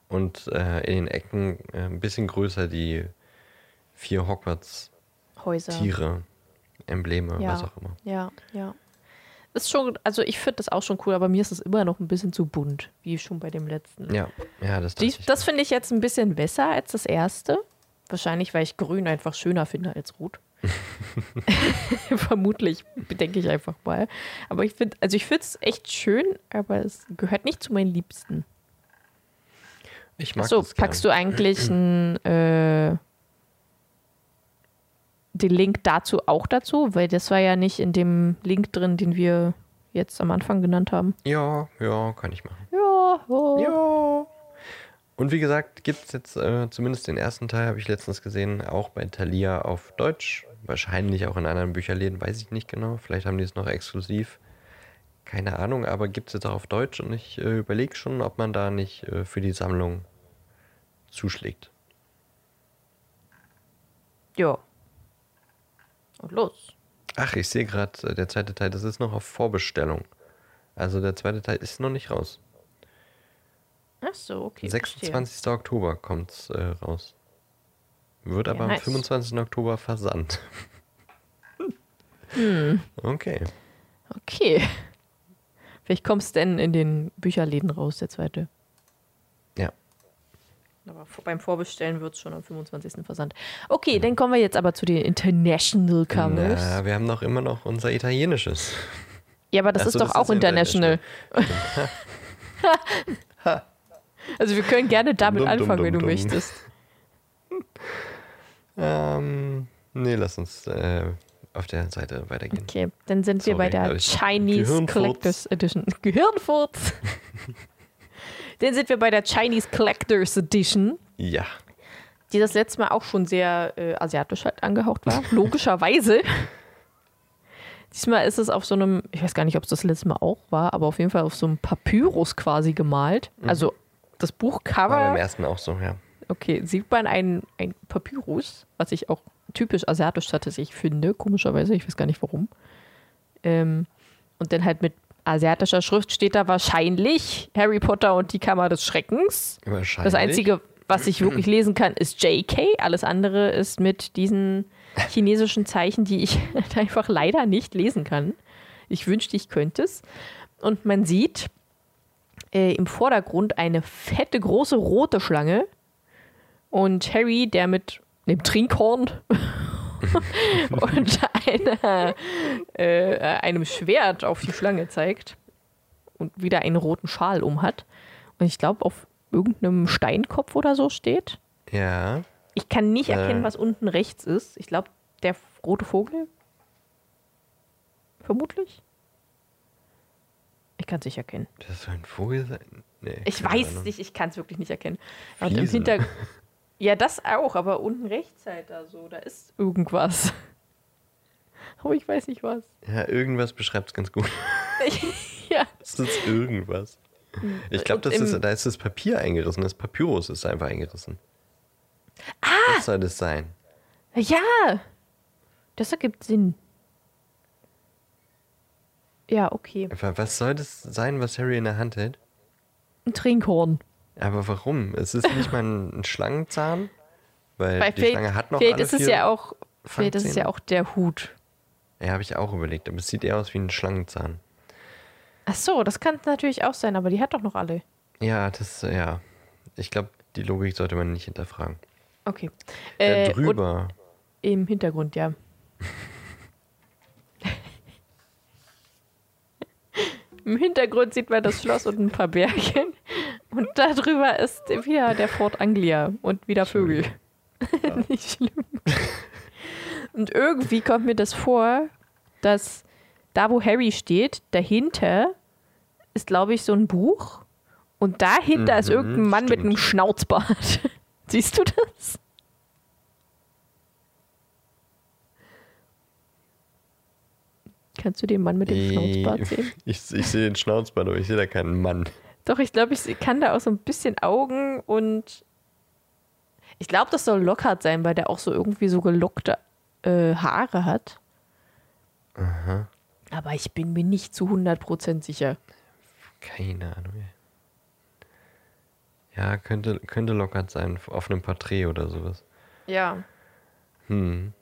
Und äh, in den Ecken äh, ein bisschen größer die vier Hogwarts-Tiere, Häuser. Embleme, Ja. was auch immer. Ja, ja. Ist schon, also ich finde das auch schon cool, aber mir ist es immer noch ein bisschen zu bunt, wie schon bei dem letzten. Ja, ja, das Die, das finde ich jetzt ein bisschen besser als das erste. Wahrscheinlich, weil ich grün einfach schöner finde als rot. *laughs* *laughs* Vermutlich, denke ich einfach mal. Aber ich finde, also ich finde es echt schön, aber es gehört nicht zu meinen Liebsten. Ich mag So, das gern. packst du eigentlich *clears throat* n, äh, den Link dazu auch dazu? Weil das war ja nicht in dem Link drin, den wir jetzt am Anfang genannt haben. Ja, ja, kann ich machen. Ja, ja. Ja. Und wie gesagt, gibt es jetzt äh, zumindest den ersten Teil, habe ich letztens gesehen, auch bei Thalia auf Deutsch. Wahrscheinlich auch in anderen Bücherläden, weiß ich nicht genau. Vielleicht haben die es noch exklusiv. Keine Ahnung, aber gibt es jetzt auch auf Deutsch und ich äh, überlege schon, ob man da nicht äh, für die Sammlung zuschlägt. Ja. Und los. Ach, ich sehe gerade, äh, der zweite Teil, das ist noch auf Vorbestellung. Also der zweite Teil ist noch nicht raus. Ach so, okay. 26. Oktober kommt es äh, raus. Wird Ja, aber nice. am 25. Oktober versandt. *laughs* Hm. Okay. verstehe. Okay. Vielleicht kommst denn in den Bücherläden raus, der zweite. Aber beim Vorbestellen wird es schon am 25. versandt. Okay, dann kommen wir jetzt aber zu den International Covers. Na, wir haben noch immer noch unser italienisches. Ja, aber das Ach ist doch das auch ist ja international. *laughs* also wir können gerne damit Dum, dum, anfangen, wenn du dum, dum. möchtest. *laughs* Ähm, nee, lass uns äh, auf der Seite weitergehen. Okay, dann sind wir Sorry, bei der Chinese. Collectors Edition. Gehirnfurz. *laughs* dann sind wir bei der Chinese Collectors Edition, Ja. die das letzte Mal auch schon sehr äh, asiatisch halt angehaucht war. *laughs* Logischerweise. Diesmal ist es auf so einem, ich weiß gar nicht, ob es das letzte Mal auch war, aber auf jeden Fall auf so einem Papyrus quasi gemalt. Also das Mhm. War Buchcover. beim ersten auch so, ja. Okay, sieht man ein, ein Papyrus, was ich auch typisch asiatisch tatsächlich finde, komischerweise, ich weiß gar nicht warum. Ähm, und dann halt mit asiatischer Schrift steht da wahrscheinlich Harry Potter und die Kammer des Schreckens. Wahrscheinlich. Das Einzige, was ich wirklich lesen kann, ist JK. Alles andere ist mit diesen chinesischen Zeichen, die ich *laughs* einfach leider nicht lesen kann. Ich wünschte, ich könnte es. Und man sieht äh, im Vordergrund eine fette, große rote Schlange. Und Harry, der mit einem Trinkhorn *laughs* *laughs* *laughs* und einer, äh, einem Schwert auf die Schlange zeigt und wieder einen roten Schal um hat. Und ich glaube, auf irgendeinem Steinkopf oder so steht. Ja. Ich kann nicht erkennen, Äh. was unten rechts ist. Ich glaube, der rote Vogel. Vermutlich. Ich kann es nicht erkennen. Das soll ein Vogel sein? Nee. Ich weiß es Ahnung. nicht, ich kann es wirklich nicht erkennen. Und im Fliese. *laughs* Ja, das auch, aber unten rechts halt da so, da ist irgendwas. *laughs* Aber ich weiß nicht was. Ja, irgendwas beschreibt es ganz gut. *laughs* ja. Das ist irgendwas. Ich glaube, da ist das Papier eingerissen. Das Papyrus ist einfach eingerissen. Ah! Was soll das sein? Ja! Das ergibt Sinn. Ja, okay. Was soll das sein, was Harry in der Hand hält? Ein Trinkhorn. Aber warum? Es ist nicht mal ein ein Schlangenzahn, weil Weil die vielleicht, Schlange hat noch vielleicht alle ist es ja auch, vielleicht ist es ja auch der Hut. Ja, habe ich auch überlegt, aber es sieht eher aus wie ein Schlangenzahn. Ach so, das kann natürlich auch sein, aber die hat doch noch alle. Ja, das, ja. Ich glaube, die Logik sollte man nicht hinterfragen. Okay. Äh, Äh, drüber. Im Hintergrund, ja. *laughs* Im Hintergrund sieht man das Schloss und ein paar Berge. Und darüber ist wieder der Fort Anglia und wieder Vögel. *laughs* Nicht schlimm. Und irgendwie kommt mir das vor, dass da, wo Harry steht, dahinter ist, glaube ich, so ein Buch. Und dahinter ist Mhm, irgendein Mann mit stimmt. einem Schnauzbart. *laughs* Siehst du das? Kannst du den Mann mit dem Schnauzbart sehen? Ich, ich sehe den Schnauzbart, aber ich sehe da keinen Mann. Doch, ich glaube, ich kann da auch so ein bisschen Augen und ich glaube, das soll Lockhart sein, weil der auch so irgendwie so gelockte äh, Haare hat. Aber ich bin mir nicht zu 100% sicher. Keine Ahnung. Ja, könnte, könnte lockert sein, auf einem Porträt oder sowas. Ja. Hm.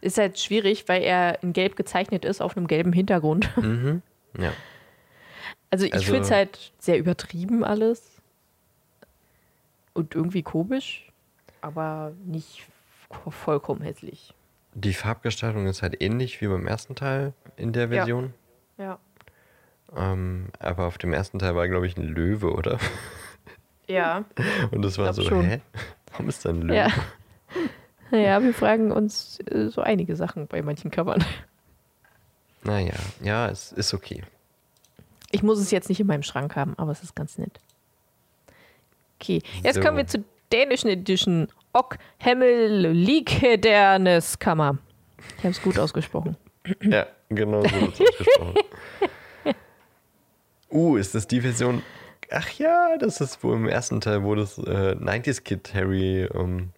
Ist halt schwierig, weil er in gelb gezeichnet ist auf einem gelben Hintergrund. Mhm. Ja. Also ich Also- finde es halt sehr übertrieben alles. Und irgendwie komisch, aber nicht vo- vollkommen hässlich. Die Farbgestaltung ist halt ähnlich wie beim ersten Teil in der Ja. Version. Ja. Ähm, aber auf dem ersten Teil war, glaube ich, ein Löwe, oder? Ja. *laughs* Und das war so, schon. hä? Warum ist da ein Löwe? *laughs* Ja. Naja, wir fragen uns äh, so einige Sachen bei manchen Covern. Naja, ja, es ist okay. Ich muss es jetzt nicht in meinem Schrank haben, aber es ist ganz nett. Okay, jetzt So. kommen wir zur dänischen Edition. Ok Hemmel Likedernes Kammer. Ich habe es gut ausgesprochen. Ja, genau so ausgesprochen. *laughs* uh, ist das die Version? Ach ja, das ist wo im ersten Teil, wo das äh, 90s Kid Harry ähm,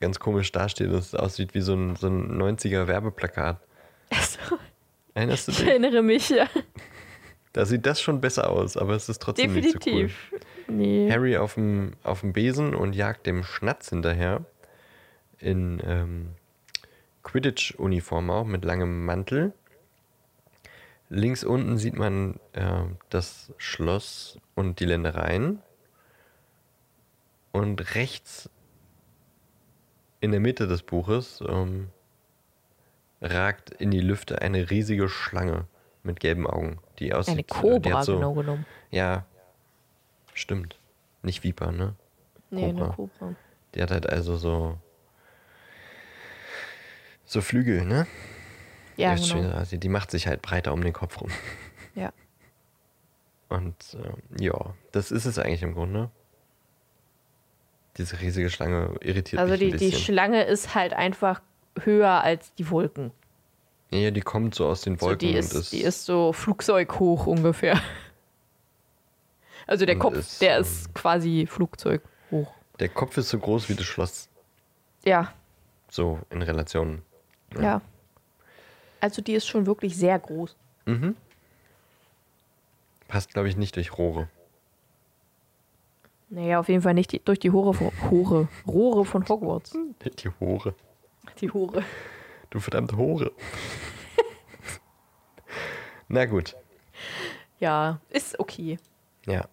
ganz komisch dasteht. Das aussieht wie so ein, so ein 90er Werbeplakat. Also, Erinnerst du ich dich? erinnere mich, ja. Da sieht das schon besser aus, aber es ist trotzdem nicht so cool. Definitiv. Nee. Harry auf dem, auf dem Besen und jagt dem Schnatz hinterher. In ähm, Quidditch-Uniform auch, mit langem Mantel. Links unten sieht man äh, das Schloss und die Ländereien. Und rechts in der Mitte des Buches ähm, ragt in die Lüfte eine riesige Schlange mit gelben Augen, die aussieht. Eine äh, die Kobra, so, genau genommen. Ja, stimmt. Nicht Viper, ne? Nee, eine Kobra. Kobra. Die hat halt also so. So Flügel, ne? Ja, schon, genau. also die macht sich halt breiter um den Kopf rum. Ja. Und ähm, ja, das ist es eigentlich im Grunde. Diese riesige Schlange irritiert Also mich die, ein die bisschen. Schlange ist halt einfach höher als die Wolken. Ja, die kommt so aus den So, Wolken die, und ist, ist. die ist so flugzeughoch ungefähr. *laughs* Also der Kopf, ist, der ist quasi flugzeughoch. der Kopf ist so groß wie das Schloss. Ja, So in Relation. ja. Also die ist schon wirklich sehr groß. Mhm. Passt, glaube ich, nicht durch Rohre. Naja, auf jeden Fall nicht die, durch die Rohre von, Rohre, Rohre von Hogwarts. *laughs* Die Hore. Die Rohre. Du verdammte Hore. Na gut. Ja, ist okay. Ja.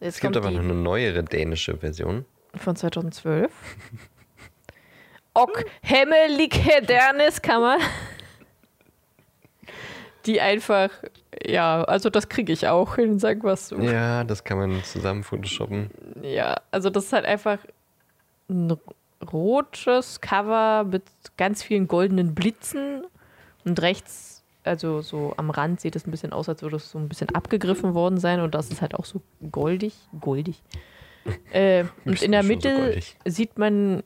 Jetzt Es gibt aber noch eine neuere dänische Version. von 2012. Ok Hemmelig Hedernes Kammer. Die einfach, ja, also das kriege ich auch hin, sag was so. Ja, das kann man zusammen photoshoppen. Ja, also das ist halt einfach ein rotes Cover mit ganz vielen goldenen Blitzen. Und rechts, also so am Rand sieht es ein bisschen aus, als würde es so ein bisschen abgegriffen worden sein. Und das ist halt auch so goldig, goldig. *laughs* Äh, und in der so Mitte goldig. sieht man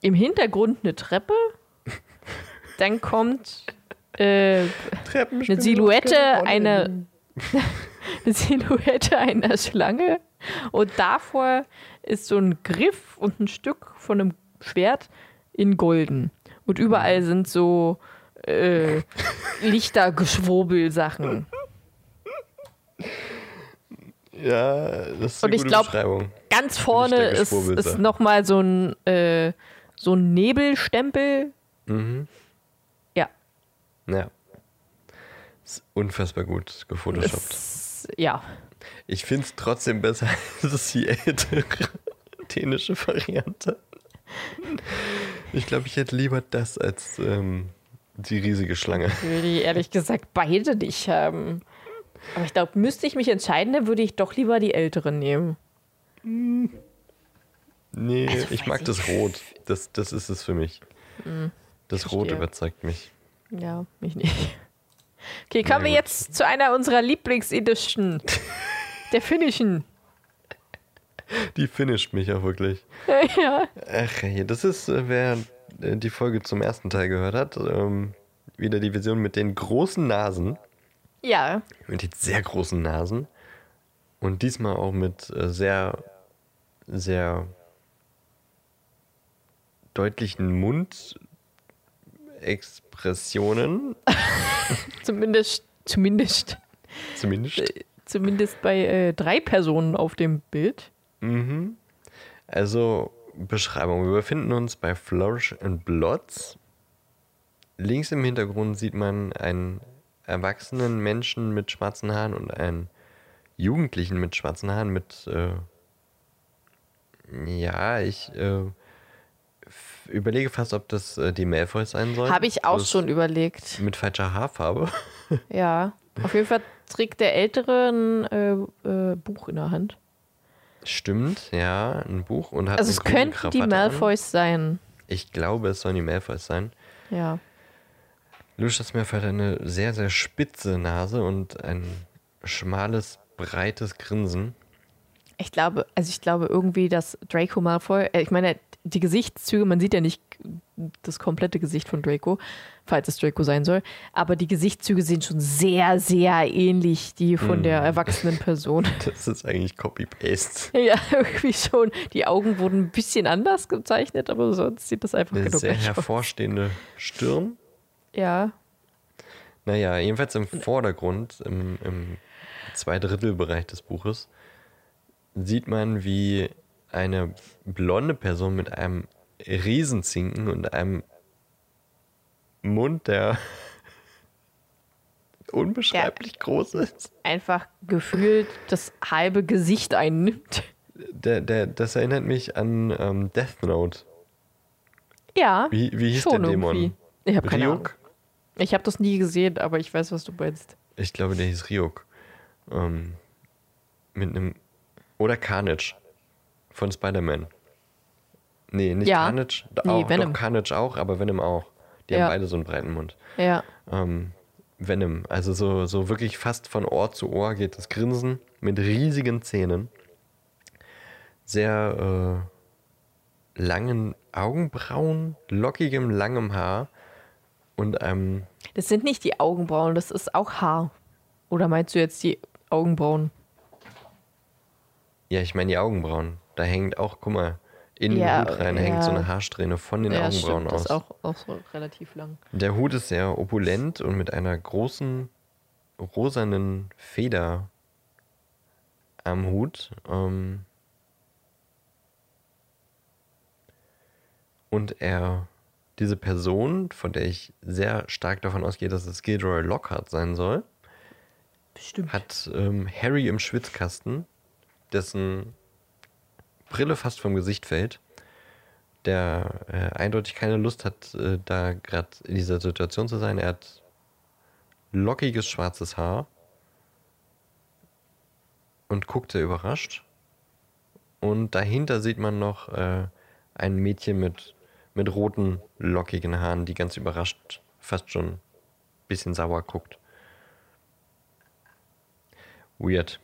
im Hintergrund eine Treppe, *laughs* dann kommt äh, eine Silhouette einer *laughs* eine Silhouette einer Schlange. Und davor ist so ein Griff und ein Stück von einem Schwert in golden. Und überall sind so äh, Lichtergeschwurbel-Sachen. Ja, das ist Und eine ich gute glaub, Beschreibung. Ganz vorne ist, ist nochmal so ein, äh, so ein Nebelstempel. Mhm. Ja. Ja. Ist unfassbar gut gefotoshoppt. Ja. Ich finde es trotzdem besser *laughs* als die ältere dänische Variante. Ich glaube, ich hätte lieber das als ähm, die riesige Schlange. Ich will die ehrlich gesagt beide nicht haben. Aber ich glaube, müsste ich mich entscheiden, dann würde ich doch lieber die ältere nehmen. Nee, Also, ich mag ich. das Rot. Das, das ist es für mich. Das Rot überzeugt mich. Ja, mich nicht. Okay, kommen Na wir jetzt zu einer unserer Lieblingsedition. *laughs* Der finnischen. *laughs* Die finisht mich auch wirklich. *laughs* ja. Ach, das ist, äh, wer äh, die Folge zum ersten Teil gehört hat, ähm, wieder die Version mit den großen Nasen, Ja. mit den sehr großen Nasen und diesmal auch mit äh, sehr, sehr deutlichen Mundexpressionen, *laughs* Zumindest, zumindest, zumindest. zumindest bei äh, drei Personen auf dem Bild. Mhm. Also, Beschreibung. Wir befinden uns bei Flourish and Blots. Links im Hintergrund sieht man einen erwachsenen Menschen mit schwarzen Haaren und einen Jugendlichen mit schwarzen Haaren mit, äh, ja, ich äh, überlege fast, ob das äh, die Malfoys sein sollen. Habe ich auch schon überlegt. Mit falscher Haarfarbe. Ja. Auf jeden Fall trägt der Ältere ein äh, äh, Buch in der Hand. Stimmt, ja, ein Buch und hat Also es könnten die Krawatte an. Malfoys sein. Ich glaube, es sollen die Malfoys sein. Ja. Lucius Malfoy hat eine sehr, sehr spitze Nase und ein schmales, breites Grinsen. Ich glaube, also ich glaube irgendwie, dass Draco Malfoy, äh, ich meine, die Gesichtszüge, man sieht ja nicht das komplette Gesicht von Draco, falls es Draco sein soll, aber die Gesichtszüge sehen schon sehr, sehr ähnlich die von der erwachsenen Person. *laughs* Das ist eigentlich Copy-Paste. ja, *laughs* irgendwie schon. Die Augen wurden ein bisschen anders gezeichnet, aber sonst sieht das einfach Eine genau sehr hervorstehende Stirn. Ja, Naja, jedenfalls im Vordergrund, im, im Zweidrittelbereich des Buches, sieht man, wie eine blonde Person mit einem Riesenzinken und einem Mund, der *laughs* unbeschreiblich groß ist. einfach gefühlt das halbe Gesicht einnimmt. Der, der, das erinnert mich an ähm, Death Note. Ja, Wie, wie hieß schon der Dämon? irgendwie. Ich habe keine Ahnung. Ryuk? Ich habe das nie gesehen, aber ich weiß, was du meinst. Ich glaube, der hieß Ryuk. Ähm, mit einem. Oder Carnage. Von Spider-Man. Nee, nicht Ja. Carnage. Nee, auch, Venom. Doch, Carnage auch, aber Venom auch. Die Ja. haben beide so einen breiten Mund. Ja. Ähm, Venom. Also so, so wirklich fast von Ohr zu Ohr geht das Grinsen mit riesigen Zähnen. Sehr äh, langen Augenbrauen, lockigem, langem Haar und einem Das sind nicht die Augenbrauen, das ist auch Haar. Oder meinst du jetzt die Augenbrauen? Ja, ich meine die Augenbrauen. Da hängt auch, guck mal, in Ja, den Hut rein ja. hängt so eine Haarsträhne von den ja, Augenbrauen stimmt, aus. das ist auch, auch so relativ lang. Der Hut ist sehr opulent und mit einer großen rosanen Feder am Hut. Ähm und er, diese Person, von der ich sehr stark davon ausgehe, dass es Gilderoy Lockhart sein soll, Bestimmt. hat ähm, Harry im Schwitzkasten, dessen Brille fast vom Gesicht fällt, der äh, eindeutig keine Lust hat, äh, da gerade in dieser Situation zu sein. Er hat lockiges schwarzes Haar und guckt sehr überrascht. Und dahinter sieht man noch äh, ein Mädchen mit, mit roten, lockigen Haaren, die ganz überrascht, fast schon ein bisschen sauer guckt. Weird.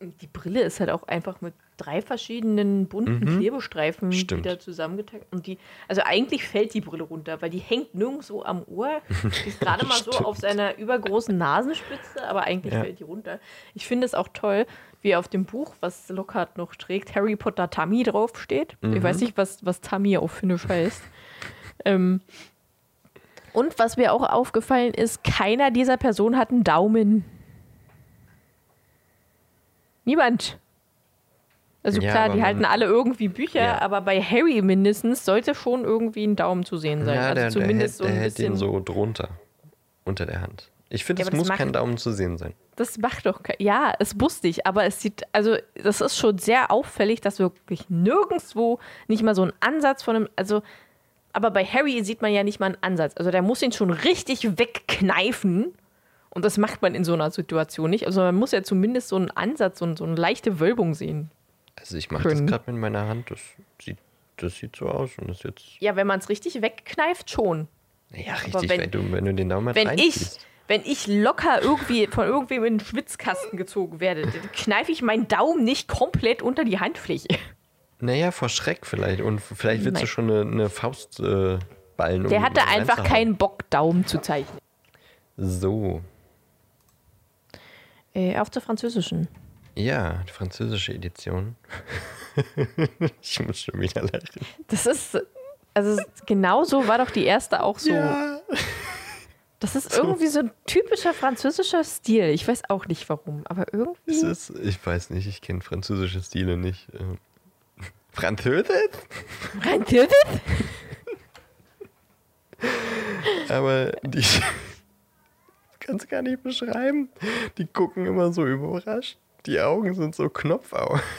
Die Brille ist halt auch einfach mit drei verschiedenen bunten Klebestreifen Mhm. Stimmt. wieder zusammentackt. Und die, also eigentlich fällt die Brille runter, weil die hängt nirgendwo am Ohr. Die *laughs* ist gerade mal so auf seiner übergroßen Nasenspitze, aber eigentlich Ja. fällt die runter. Ich finde es auch toll, wie auf dem Buch, was Lockhart noch trägt, Harry Potter Tammy draufsteht. Ich Mhm. weiß nicht, was, was Tammy auf Finnisch heißt. ähm, und was mir auch aufgefallen ist, keiner dieser Personen hat einen Daumen. Niemand. Also Ja, klar, die halten alle irgendwie Bücher, Ja. aber bei Harry mindestens sollte schon irgendwie ein Daumen zu sehen sein. Ja, also der, zumindest der, hält, so ein der hält bisschen. den so drunter, unter der Hand. Ich finde, es muss macht- kein Daumen zu sehen sein. Das macht doch kein. Ja, es wusste ich, aber es sieht, also das ist schon sehr auffällig, dass wirklich nirgendwo nicht mal so ein Ansatz von einem, also, aber bei Harry sieht man ja nicht mal einen Ansatz. Also der muss ihn schon richtig wegkneifen. Und das macht man in so einer Situation nicht. Also man muss ja zumindest so einen Ansatz, so, ein- so eine leichte Wölbung sehen. Also ich mache das gerade mit meiner Hand. Das sieht, das sieht so aus und das jetzt. Ja, wenn man es richtig wegkneift, schon. Ja, richtig, wenn- wenn, du, wenn du den Daumen Wenn ich, wenn ich locker irgendwie von irgendwem in den Schwitzkasten gezogen werde, dann kneife ich meinen Daumen nicht komplett unter die Handfläche. Naja, vor Schreck vielleicht. Und vielleicht willst Nein. du schon eine, eine Faust äh, ballen. um Der hatte ihn einfach keinen Bock, Daumen zu zeichnen. So. Äh, auf zur französischen. Ja, die französische Edition. *laughs* ich muss schon wieder lachen. Das ist, also genau so war doch die erste auch so. Das ist irgendwie so ein typischer französischer Stil. Ich weiß auch nicht warum, aber irgendwie. Es ist, ich weiß nicht, ich kenne französische Stile nicht. Ähm, Französisch? Französisch? Aber die *laughs* kannst du gar nicht beschreiben. Die gucken immer so überrascht. Die Augen sind so Knopfaugen. *laughs*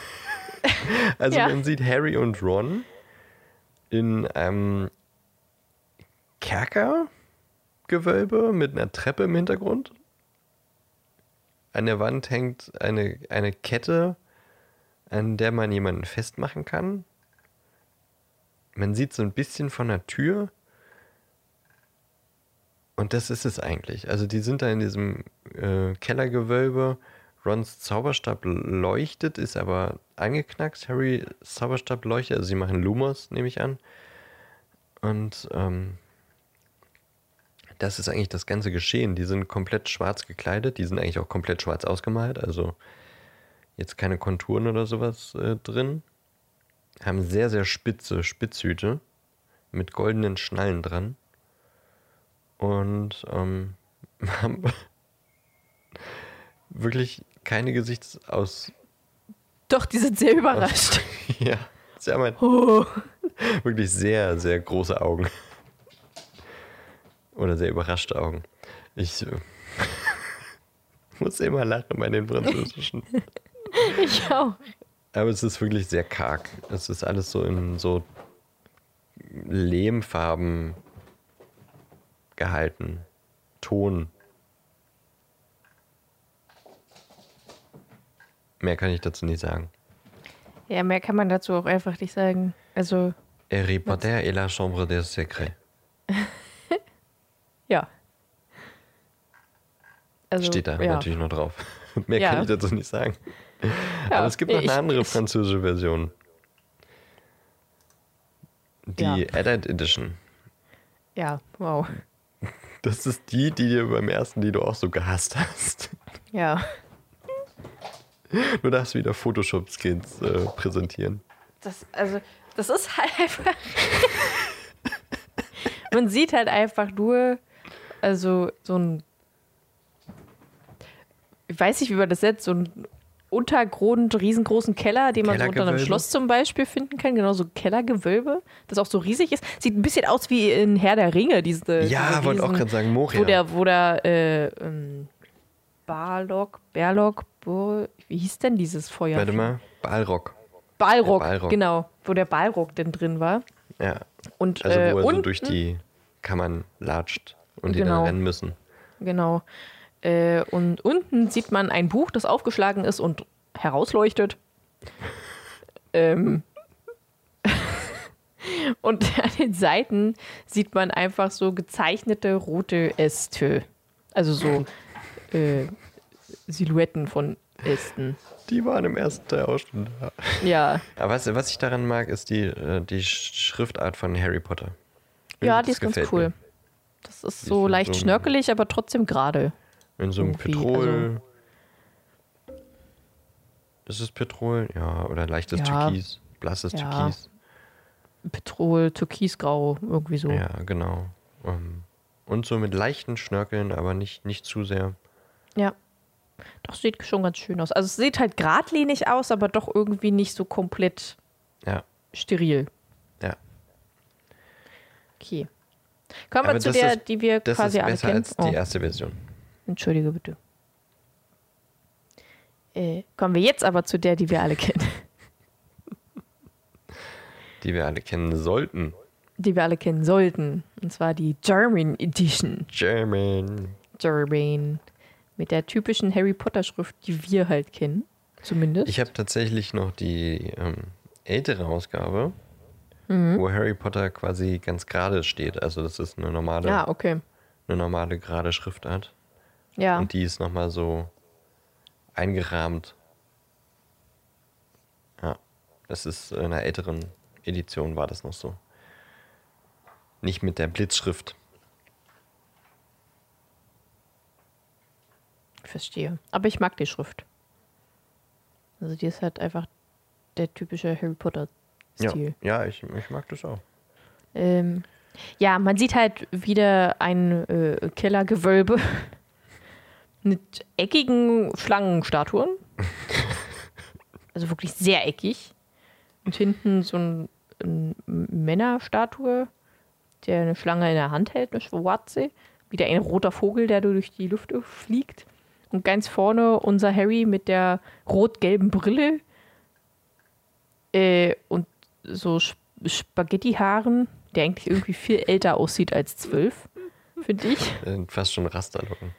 Also Ja. man sieht Harry und Ron in einem Kerkergewölbe mit einer Treppe im Hintergrund. An der Wand hängt eine, eine Kette, an der man jemanden festmachen kann. Man sieht so ein bisschen von der Tür. Und das ist es eigentlich. Also die sind da in diesem äh, Kellergewölbe. Rons Zauberstab leuchtet, ist aber angeknackst. Harrys Zauberstab leuchtet, also sie machen Lumos, nehme ich an. Und ähm, das ist eigentlich das ganze Geschehen. Die sind komplett schwarz gekleidet, die sind eigentlich auch komplett schwarz ausgemalt, also jetzt keine Konturen oder sowas äh, drin. Haben sehr, sehr spitze Spitzhüte mit goldenen Schnallen dran. Und ähm, *laughs* haben wirklich keine Gesichtsaus. Doch, die sind sehr überrascht. *laughs* Ja, sie haben halt Oh. wirklich sehr, sehr große Augen. Oder sehr überraschte Augen. Ich äh, *laughs* muss immer lachen bei den französischen. *laughs* Ich auch. Aber es ist wirklich sehr karg. Es ist alles so in so Lehmfarben gehalten. Ton. Mehr kann ich dazu nicht sagen. Ja, mehr kann man dazu auch einfach nicht sagen. Also, Harry Potter et la chambre des secrets. *laughs* ja. Also, Steht da ja. natürlich noch drauf. *laughs* Mehr Ja. kann ich dazu nicht sagen. Ja, Aber es gibt noch eine ich- andere ich- französische Version. Die. Adult Edition. Ja, wow. *laughs* Das ist die, die dir beim ersten, die du auch so gehasst hast. Ja. *laughs* Du darfst wieder Photoshop-Skins äh, präsentieren. Das, also, das ist halt einfach. *laughs* Man sieht halt einfach nur, also so ein. Ich weiß nicht, wie man das nennt, so ein Untergrund, riesengroßen Keller, den man so unter einem? Schloss zum Beispiel finden kann. Genau, so ein Kellergewölbe, das auch so riesig ist. Sieht ein bisschen aus wie in Herr der Ringe, diese. Ja, diese wollte auch gerade sagen, Moria. Wo der, wo der, äh, ähm, Barlock, Berlock, wie hieß denn dieses Feuer? Warte mal, Balrog. Balrog, Der Balrog. genau, wo der Balrog denn drin war. Ja, Und, also äh, wo er so unten- durch die Kammern latscht und die Genau. dann rennen müssen. Genau. Äh, und unten sieht man ein Buch, das aufgeschlagen ist und herausleuchtet. *laughs* ähm. *laughs* und an den Seiten sieht man einfach so gezeichnete rote Äste. Also so äh, Silhouetten von Ästen. Die waren im ersten Teil auch schon da. Ja, Aber was, was ich daran mag, ist die, äh, die Schriftart von Harry Potter. ja Das die ist ganz cool. mir. Das ist Die so ist leicht so- schnörkelig, aber trotzdem gerade. In so einem Irgendwie, Petrol. ist es Petrol? Ja, oder leichtes Ja. Türkis. Blasses Ja. Türkis. Petrol, Türkisgrau, irgendwie so. Ja, genau. Ähm, und so mit leichten Schnörkeln, aber nicht, nicht zu sehr. Ja. Doch, sieht schon ganz schön aus. Also es sieht halt geradlinig aus, aber doch irgendwie nicht so komplett Ja, steril. ja. Okay. Kommen Aber wir zu das der, ist- die wir Das quasi ist alle besser kennen. als die oh. erste Version. Entschuldige bitte. Äh, kommen wir jetzt aber zu der, die wir alle kennen. *laughs* Die wir alle kennen sollten. Die wir alle kennen sollten. Und zwar die German Edition. German. German. Mit der typischen Harry Potter-Schrift, die wir halt kennen. Zumindest. Ich habe tatsächlich noch die ähm, ältere Ausgabe, Mhm. wo Harry Potter quasi ganz gerade steht. Also das ist eine normale, ah, okay. eine normale gerade Schriftart. Ja. Und die ist nochmal so eingerahmt. Ja, das ist in einer älteren Edition war das noch so. Nicht mit der Blitzschrift. Verstehe. Aber ich mag die Schrift. Also die ist halt einfach der typische Harry Ja, Potter-Stil. ja ich, ich mag das auch. Ähm, ja, man sieht halt wieder ein äh, Kellergewölbe *laughs* mit eckigen Schlangenstatuen. *laughs* also wirklich sehr eckig. Und hinten so ein, ein Männerstatue, der eine Schlange in der Hand hält, eine schwarze. Wieder ein roter Vogel, der durch die Luft fliegt. Und ganz vorne unser Harry mit der rot-gelben Brille äh, und so Sp Spaghetti-Haaren, der eigentlich irgendwie viel älter aussieht als zwölf, finde ich. *laughs* Äh, Fast schon Rasterlocken.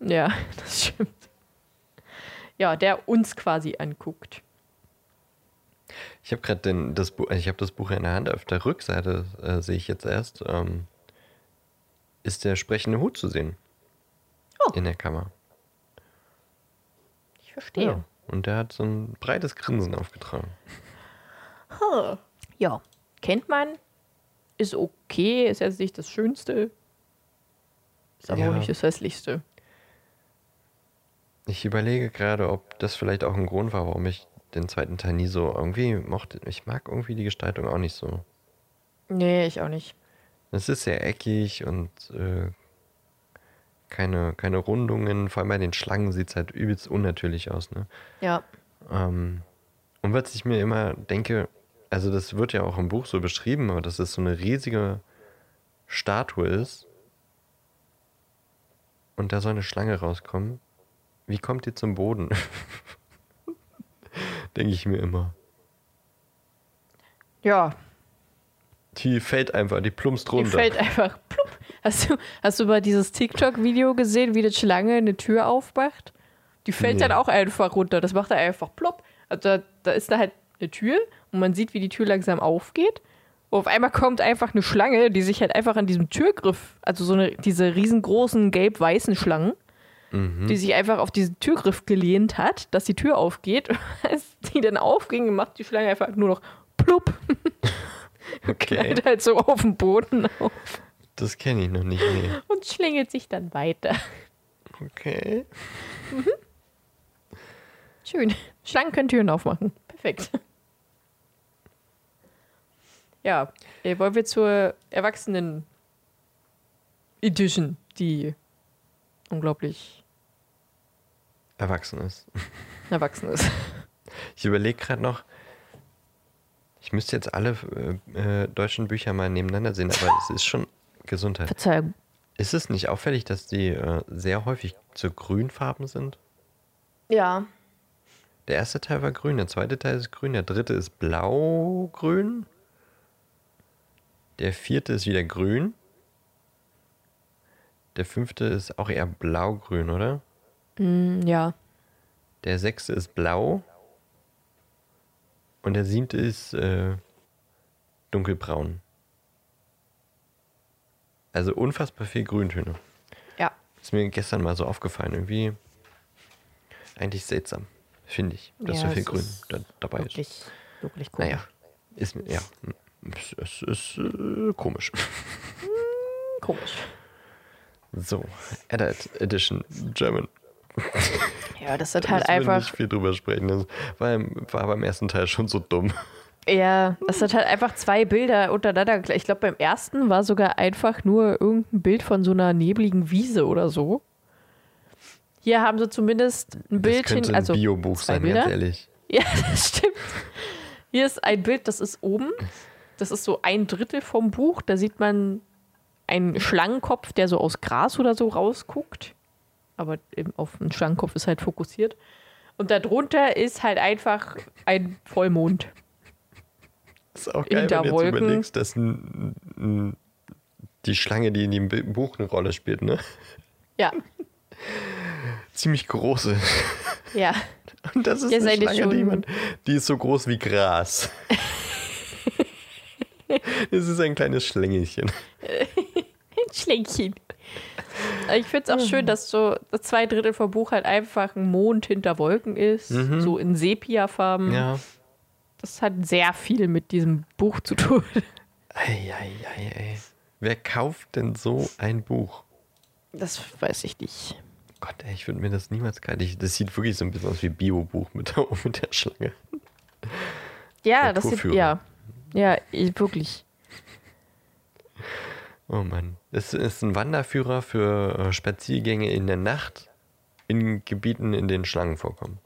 Ja, *laughs* das stimmt. Ja, der uns quasi anguckt. Ich habe gerade das Buch, ich habe das Buch in der Hand. Auf der Rückseite äh, sehe ich jetzt erst, ähm, ist der sprechende Hut zu sehen. Oh. In der Kammer. Verstehe. Und der hat so ein breites Grinsen aufgetragen. *laughs* Ja, kennt man, ist okay, ist jetzt nicht das Schönste, ist aber Ja. auch nicht das Hässlichste. Ich überlege gerade, ob das vielleicht auch ein Grund war, warum ich den zweiten Teil nie so irgendwie mochte. Ich mag irgendwie die Gestaltung auch nicht so. Nee, ich auch nicht. Es ist sehr eckig und äh, keine, keine Rundungen. Vor allem bei den Schlangen sieht es halt übelst unnatürlich aus. Ne? Ja, Ähm, und was ich mir immer denke, also das wird ja auch im Buch so beschrieben, aber dass es so eine riesige Statue ist und da soll eine Schlange rauskommen. Wie kommt die zum Boden? *laughs* denke ich mir immer. ja, Die fällt einfach, die plumpst die runter. fällt einfach. Plupp. Hast du, hast du mal dieses TikTok-Video gesehen, wie eine Schlange eine Tür aufmacht? Die fällt Nee. dann auch einfach runter. Das macht er einfach plopp. Also da, da ist da halt eine Tür und man sieht, wie die Tür langsam aufgeht. Und auf einmal kommt einfach eine Schlange, die sich halt einfach an diesem Türgriff, also so eine, diese riesengroßen gelb-weißen Schlangen, Mhm. die sich einfach auf diesen Türgriff gelehnt hat, dass die Tür aufgeht. *laughs* Als die dann aufging, macht die Schlange einfach nur noch plupp. *laughs* Okay, Knallt halt so auf den Boden auf das kenne ich noch nicht. Nee. *laughs* und schlingelt sich dann weiter. Okay. Schön. Schlangen können Türen aufmachen. Perfekt. Ja, wollen wir zur Erwachsenen Edition, die unglaublich Erwachsen ist. erwachsen ist. Ich überlege gerade noch, ich müsste jetzt alle äh, äh, deutschen Bücher mal nebeneinander sehen, aber es ist schon Gesundheit. Verzeihung. Ist es nicht auffällig, dass die äh, sehr häufig zu grünfarben sind? Ja. Der erste Teil war grün, der zweite Teil ist grün, der dritte ist blau-grün. Der vierte ist wieder grün. Der fünfte ist auch eher blau-grün, oder? Mm, ja. Der sechste ist blau. Und der siebte ist äh, dunkelbraun. Also unfassbar viel Grüntöne. Ja. Ist mir gestern mal so aufgefallen. Irgendwie eigentlich seltsam, finde ich, dass Ja, so viel Grün ist da, dabei ist. Wirklich, wirklich komisch. Naja, ist mir, ja, es, es ist äh, komisch. Komisch. So, Adult Edition German. Ja, das Da halt müssen wir einfach. nicht viel drüber sprechen. Das war, war beim ersten Teil schon so dumm. Ja, das hat halt einfach zwei Bilder untereinander. Ich glaube, beim ersten war sogar einfach nur irgendein Bild von so einer nebligen Wiese oder so. Hier haben sie zumindest ein Das Bildchen, könnte ein also Biobuch zwei sein, Bilder. ganz ehrlich. Ja, *laughs* das stimmt. Hier ist ein Bild, das ist oben. Das ist so ein Drittel vom Buch. Da sieht man einen Schlangenkopf, der so aus Gras oder so rausguckt. aber eben auf den Schlangenkopf ist halt fokussiert. Und darunter ist halt einfach ein Vollmond. Das ist auch geil, wenn du jetzt überlegst, dass n- n- die Schlange, die in dem Buch eine Rolle spielt, ne? Ja, *laughs* ziemlich groß ist. ja. *laughs* Und das ist Ja, eine Schlange, die, schon- man, die ist so groß wie Gras. *laughs* Es ist ein kleines Schlängelchen. Ein Schlänkchen. Ich finde es auch schön, dass so zwei Drittel vom Buch halt einfach ein Mond hinter Wolken ist, so in Sepia-Farben. Ja. Das hat sehr viel mit diesem Buch zu tun. Eieiei, ey. Wer kauft denn so ein Buch? Das weiß ich nicht. Gott, ey, ich würde mir das niemals kaufen. Das sieht wirklich so ein bisschen aus wie Bio-Buch mit, der- *laughs* mit der Schlange. Ja, das sieht, ja. Ja, ich, wirklich. Oh Mann. Es ist ein Wanderführer für äh, Spaziergänge in der Nacht in Gebieten, in denen Schlangen vorkommen.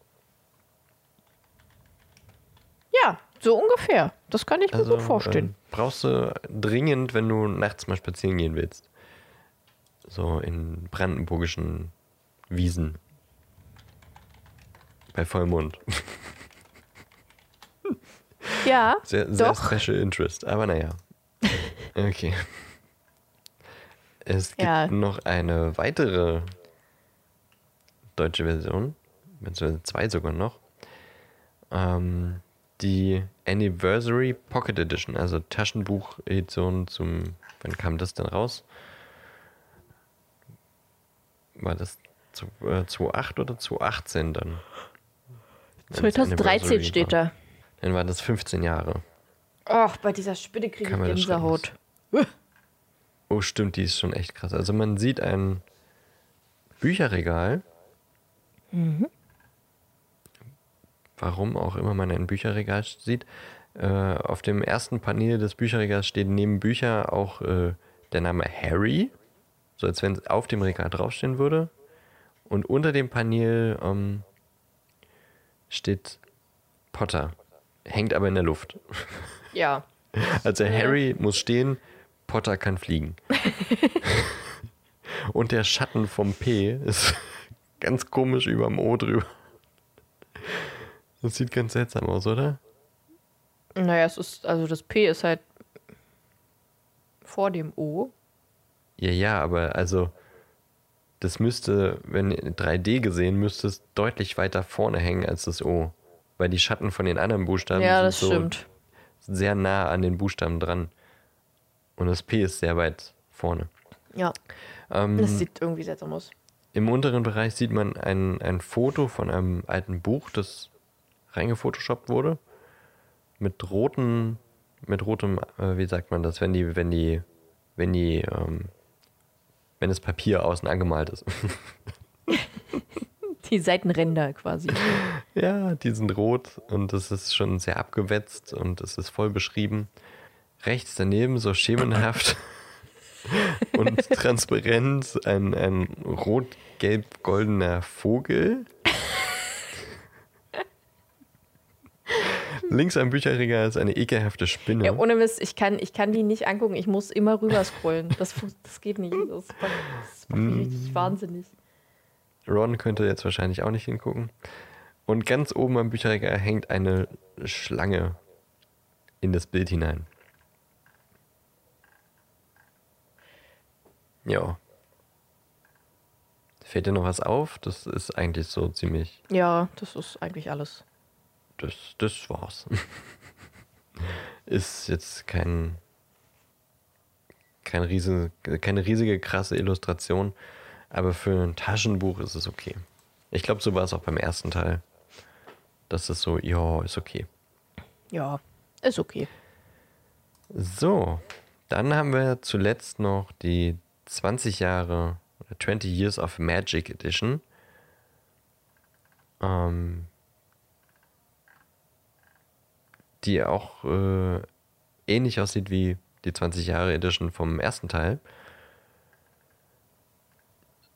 Ja, so ungefähr. Das kann ich mir gut vorstellen. äh, brauchst du dringend, wenn du nachts mal spazieren gehen willst. So in brandenburgischen Wiesen. Bei Vollmond. ja, *laughs* Sehr, sehr doch. special interest, aber naja. Okay. Es gibt Ja. noch eine weitere deutsche Version, beziehungsweise zwei sogar noch. Ähm, die Anniversary Pocket Edition, also Taschenbuch-Edition zum. Wann kam das denn raus? War das zu, äh, 2008 oder 2018 dann? Wenn's 2013 Anniversary steht da. Dann war das 15 Jahre. Ach, bei dieser Spinne kriege ich Gänsehaut. Oh, stimmt, die ist schon echt krass. Also man sieht ein Bücherregal. Warum auch immer man ein Bücherregal sieht. Äh, auf dem ersten Panel des Bücherregals steht neben Bücher auch äh, der Name Harry. So als wenn es auf dem Regal draufstehen würde. Und unter dem Panel ähm, steht Potter. Hängt aber in der Luft. Ja. *laughs* Also Harry muss stehen, Potter kann fliegen. *laughs* Und der Schatten vom P ist *laughs* ganz komisch über dem O drüber. Das sieht ganz seltsam aus, oder? Naja, es ist, also das P ist halt vor dem O. Ja, ja, aber also das müsste, wenn in 3D gesehen, müsste es deutlich weiter vorne hängen als das O. Weil die Schatten von den anderen Buchstaben ja, sind das so stimmt. sehr nah an den Buchstaben dran. Und das P ist sehr weit vorne. Ja, Ähm, das sieht irgendwie seltsam aus. Im unteren Bereich sieht man ein, ein Foto von einem alten Buch, das reingefotoshoppt wurde. Mit roten, mit rotem, äh, wie sagt man das, wenn die, wenn die, wenn die, ähm, wenn das Papier außen angemalt ist. *laughs* Die Seitenränder quasi. ja, die sind rot und es ist schon sehr abgewetzt und es ist voll beschrieben. Rechts daneben, so schemenhaft *laughs* und transparent, ein, ein rot-gelb-goldener Vogel. Links am Bücherregal ist eine ekelhafte Spinne. Ja, ohne Mist, ich kann, ich kann die nicht angucken. Ich muss immer rüber scrollen. Das, das geht nicht. Das macht, das macht mich richtig wahnsinnig. Ron könnte jetzt wahrscheinlich auch nicht hingucken. Und ganz oben am Bücherregal hängt eine Schlange in das Bild hinein. Ja. Fällt dir noch was auf? Das ist eigentlich so ziemlich. Ja, das ist eigentlich alles. Das, das war's. *laughs* ist jetzt kein, kein riesen, keine riesige krasse Illustration, aber für ein Taschenbuch ist es okay. Ich glaube, so war es auch beim ersten Teil. Das ist so, ja, ist okay. Ja, ist okay. So, dann haben wir zuletzt noch die 20 Jahre, oder 20 Years of Magic Edition. Ähm, die auch äh, ähnlich aussieht wie die 20 Jahre Edition vom ersten Teil.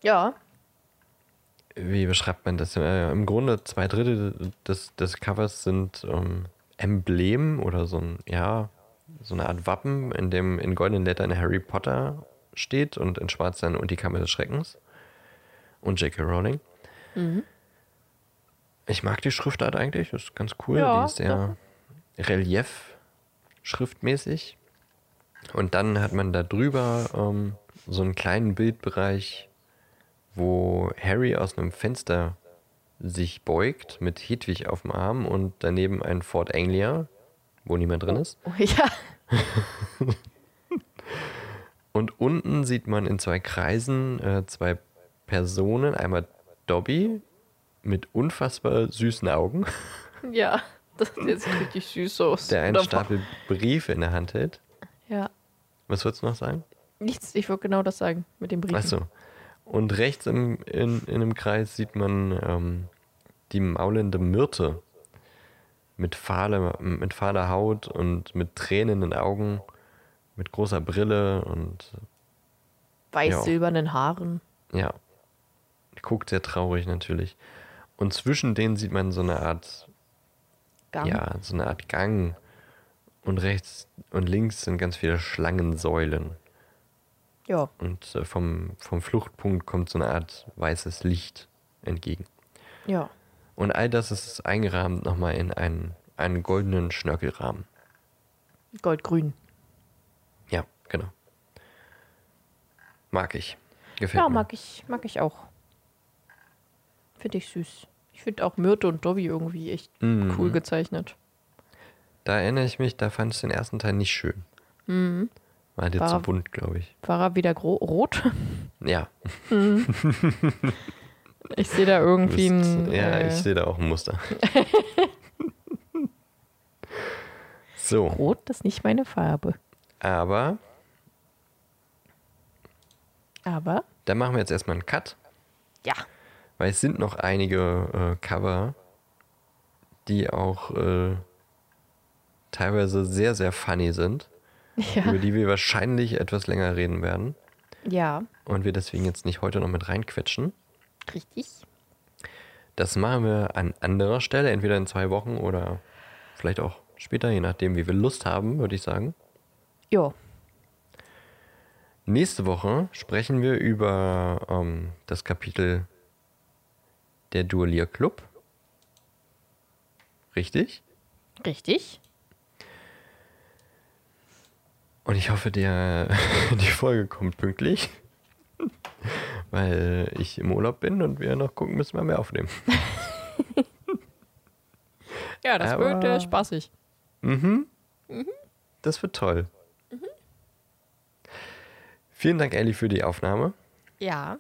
Ja, Wie beschreibt man das? Äh, Im Grunde zwei Drittel des, des Covers sind ähm, Emblem oder so ein, ja, so eine Art Wappen, in dem in goldenen Lettern Harry Potter steht und in schwarz dann und die Kammer des Schreckens. und J.K. Rowling. Mhm. Ich mag die Schriftart eigentlich, das ist ganz cool. Ja, die ist sehr relief-schriftmäßig. Und dann hat man da drüber ähm, so einen kleinen Bildbereich, wo Harry aus einem Fenster sich beugt mit Hedwig auf dem Arm und daneben ein Fort Anglia, wo niemand drin ist. Oh, ja. *laughs* Und unten sieht man in zwei Kreisen äh, zwei Personen. Einmal Dobby mit unfassbar süßen Augen, Ja, *laughs* das sieht jetzt richtig süß aus. der einen Oder- Stapel Briefe in der Hand hält. Ja, Was würdest du noch sagen? nichts, ich würde genau das sagen mit dem Brief. Achso. Und rechts im, in, in einem Kreis sieht man ähm, die maulende Myrte mit fahler, mit fahler Haut und mit Tränen in den Augen, mit großer Brille und Weiß-silbernen Haaren. ja, guckt sehr traurig natürlich. Und zwischen denen sieht man so eine Art, Gang. ja, so eine Art Gang. Und rechts und links sind ganz viele Schlangensäulen. ja. Und äh, vom, vom Fluchtpunkt kommt so eine Art weißes Licht entgegen. Ja. Und all das ist eingerahmt nochmal in einen, einen goldenen Schnörkelrahmen. Goldgrün. Ja, genau. Mag ich. Gefällt Ja, mir. mag ich, mag ich auch. Finde ich süß. Ich finde auch Myrte und Dobby irgendwie echt Mhm. cool gezeichnet. Da erinnere ich mich, da fand ich den ersten Teil nicht schön. War dir War- zu bunt, glaube ich. War er wieder rot? Ja, Ich sehe da irgendwie bist, ein. ja äh, ich sehe da auch ein Muster. *laughs* so, Rot, das ist nicht meine Farbe. aber Aber da machen wir jetzt erstmal einen Cut. ja. Weil es sind noch einige äh, Cover, die auch äh, teilweise sehr, sehr funny sind, Ja. über die wir wahrscheinlich etwas länger reden werden Ja, und wir deswegen jetzt nicht heute noch mit reinquetschen. richtig. Das machen wir an anderer Stelle, entweder in zwei Wochen oder vielleicht auch später, je nachdem, wie wir Lust haben, würde ich sagen. Ja. Nächste Woche sprechen wir über ähm, das Kapitel der Duellier Club. Richtig? Richtig. Und ich hoffe, der, *laughs* die Folge kommt pünktlich, *laughs* weil ich im Urlaub bin und wir noch gucken müssen, wann wir aufnehmen. *laughs* Ja, das Aber- wird äh, spaßig. Das wird toll. Vielen Dank, Ellie, für die Aufnahme. Ja.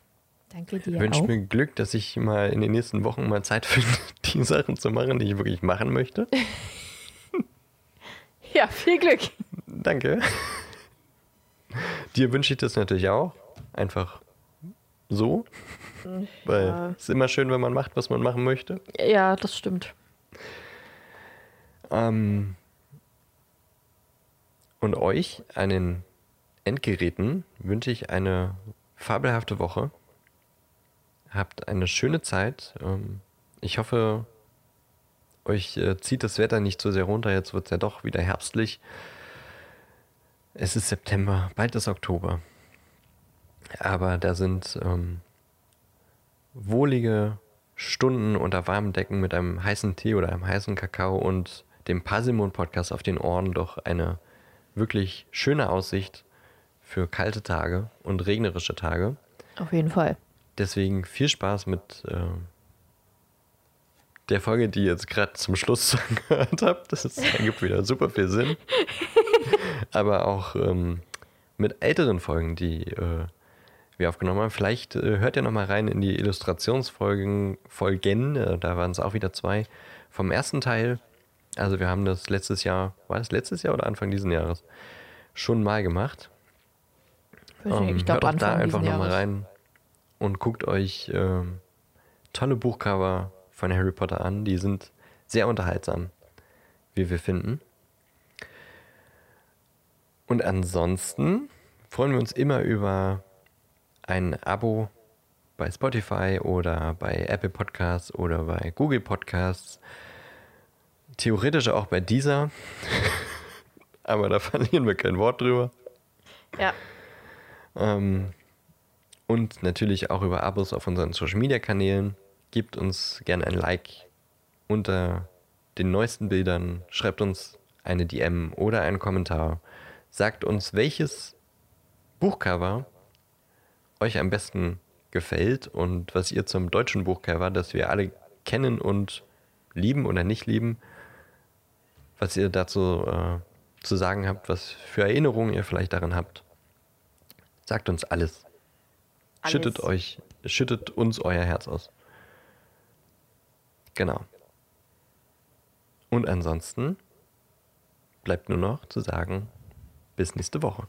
Danke dir Ich wünsche mir Glück, dass ich mal in den nächsten Wochen mal Zeit finde, *laughs* die Sachen zu machen, die ich wirklich machen möchte. *laughs* Ja, viel Glück. Danke. Dir wünsche ich das natürlich auch. Einfach so. Weil Ja. es ist immer schön, wenn man macht, was man machen möchte. Ja, das stimmt. Ähm, und euch an den Endgeräten wünsche ich eine fabelhafte Woche. Habt eine schöne Zeit. Ähm, ich hoffe, euch äh, zieht das Wetter nicht so sehr runter. Jetzt wird es ja doch wieder herbstlich. Es ist September, bald ist Oktober. Aber da sind ähm, wohlige Stunden unter warmen Decken mit einem heißen Tee oder einem heißen Kakao und dem Parsimon-Podcast auf den Ohren doch eine wirklich schöne Aussicht für kalte Tage und regnerische Tage. Auf jeden Fall. Deswegen viel Spaß mit äh, der Folge, die ihr jetzt gerade zum Schluss *laughs* gehört habt. Das ergibt wieder super viel Sinn. *laughs* Aber auch ähm, mit älteren Folgen, die äh, wir aufgenommen haben. Vielleicht äh, hört ihr noch mal rein in die Illustrationsfolgen, Folgen, äh, da waren es auch wieder zwei, vom ersten Teil. Also wir haben das letztes Jahr, war das letztes Jahr oder Anfang diesen Jahres, schon mal gemacht. Nicht, Ähm, ich glaube, da einfach nochmal rein und guckt euch ähm, tolle Buchcover von Harry Potter an. Die sind sehr unterhaltsam, wie wir finden. Und ansonsten freuen wir uns immer über ein Abo bei Spotify oder bei Apple Podcasts oder bei Google Podcasts. Theoretisch auch bei dieser. *laughs* Aber da verlieren wir kein Wort drüber. Ja. Ähm, Und natürlich auch über Abos auf unseren Social Media Kanälen. Gebt uns gerne ein Like unter den neuesten Bildern. Schreibt uns eine DM oder einen Kommentar. Sagt uns, welches Buchcover euch am besten gefällt und was ihr zum deutschen Buchcover, das wir alle kennen und lieben oder nicht lieben, was ihr dazu äh, zu sagen habt, was für Erinnerungen ihr vielleicht daran habt. Sagt uns alles. Alles. Schüttet euch, schüttet uns euer Herz aus. Genau. Und ansonsten bleibt nur noch zu sagen, bis nächste Woche.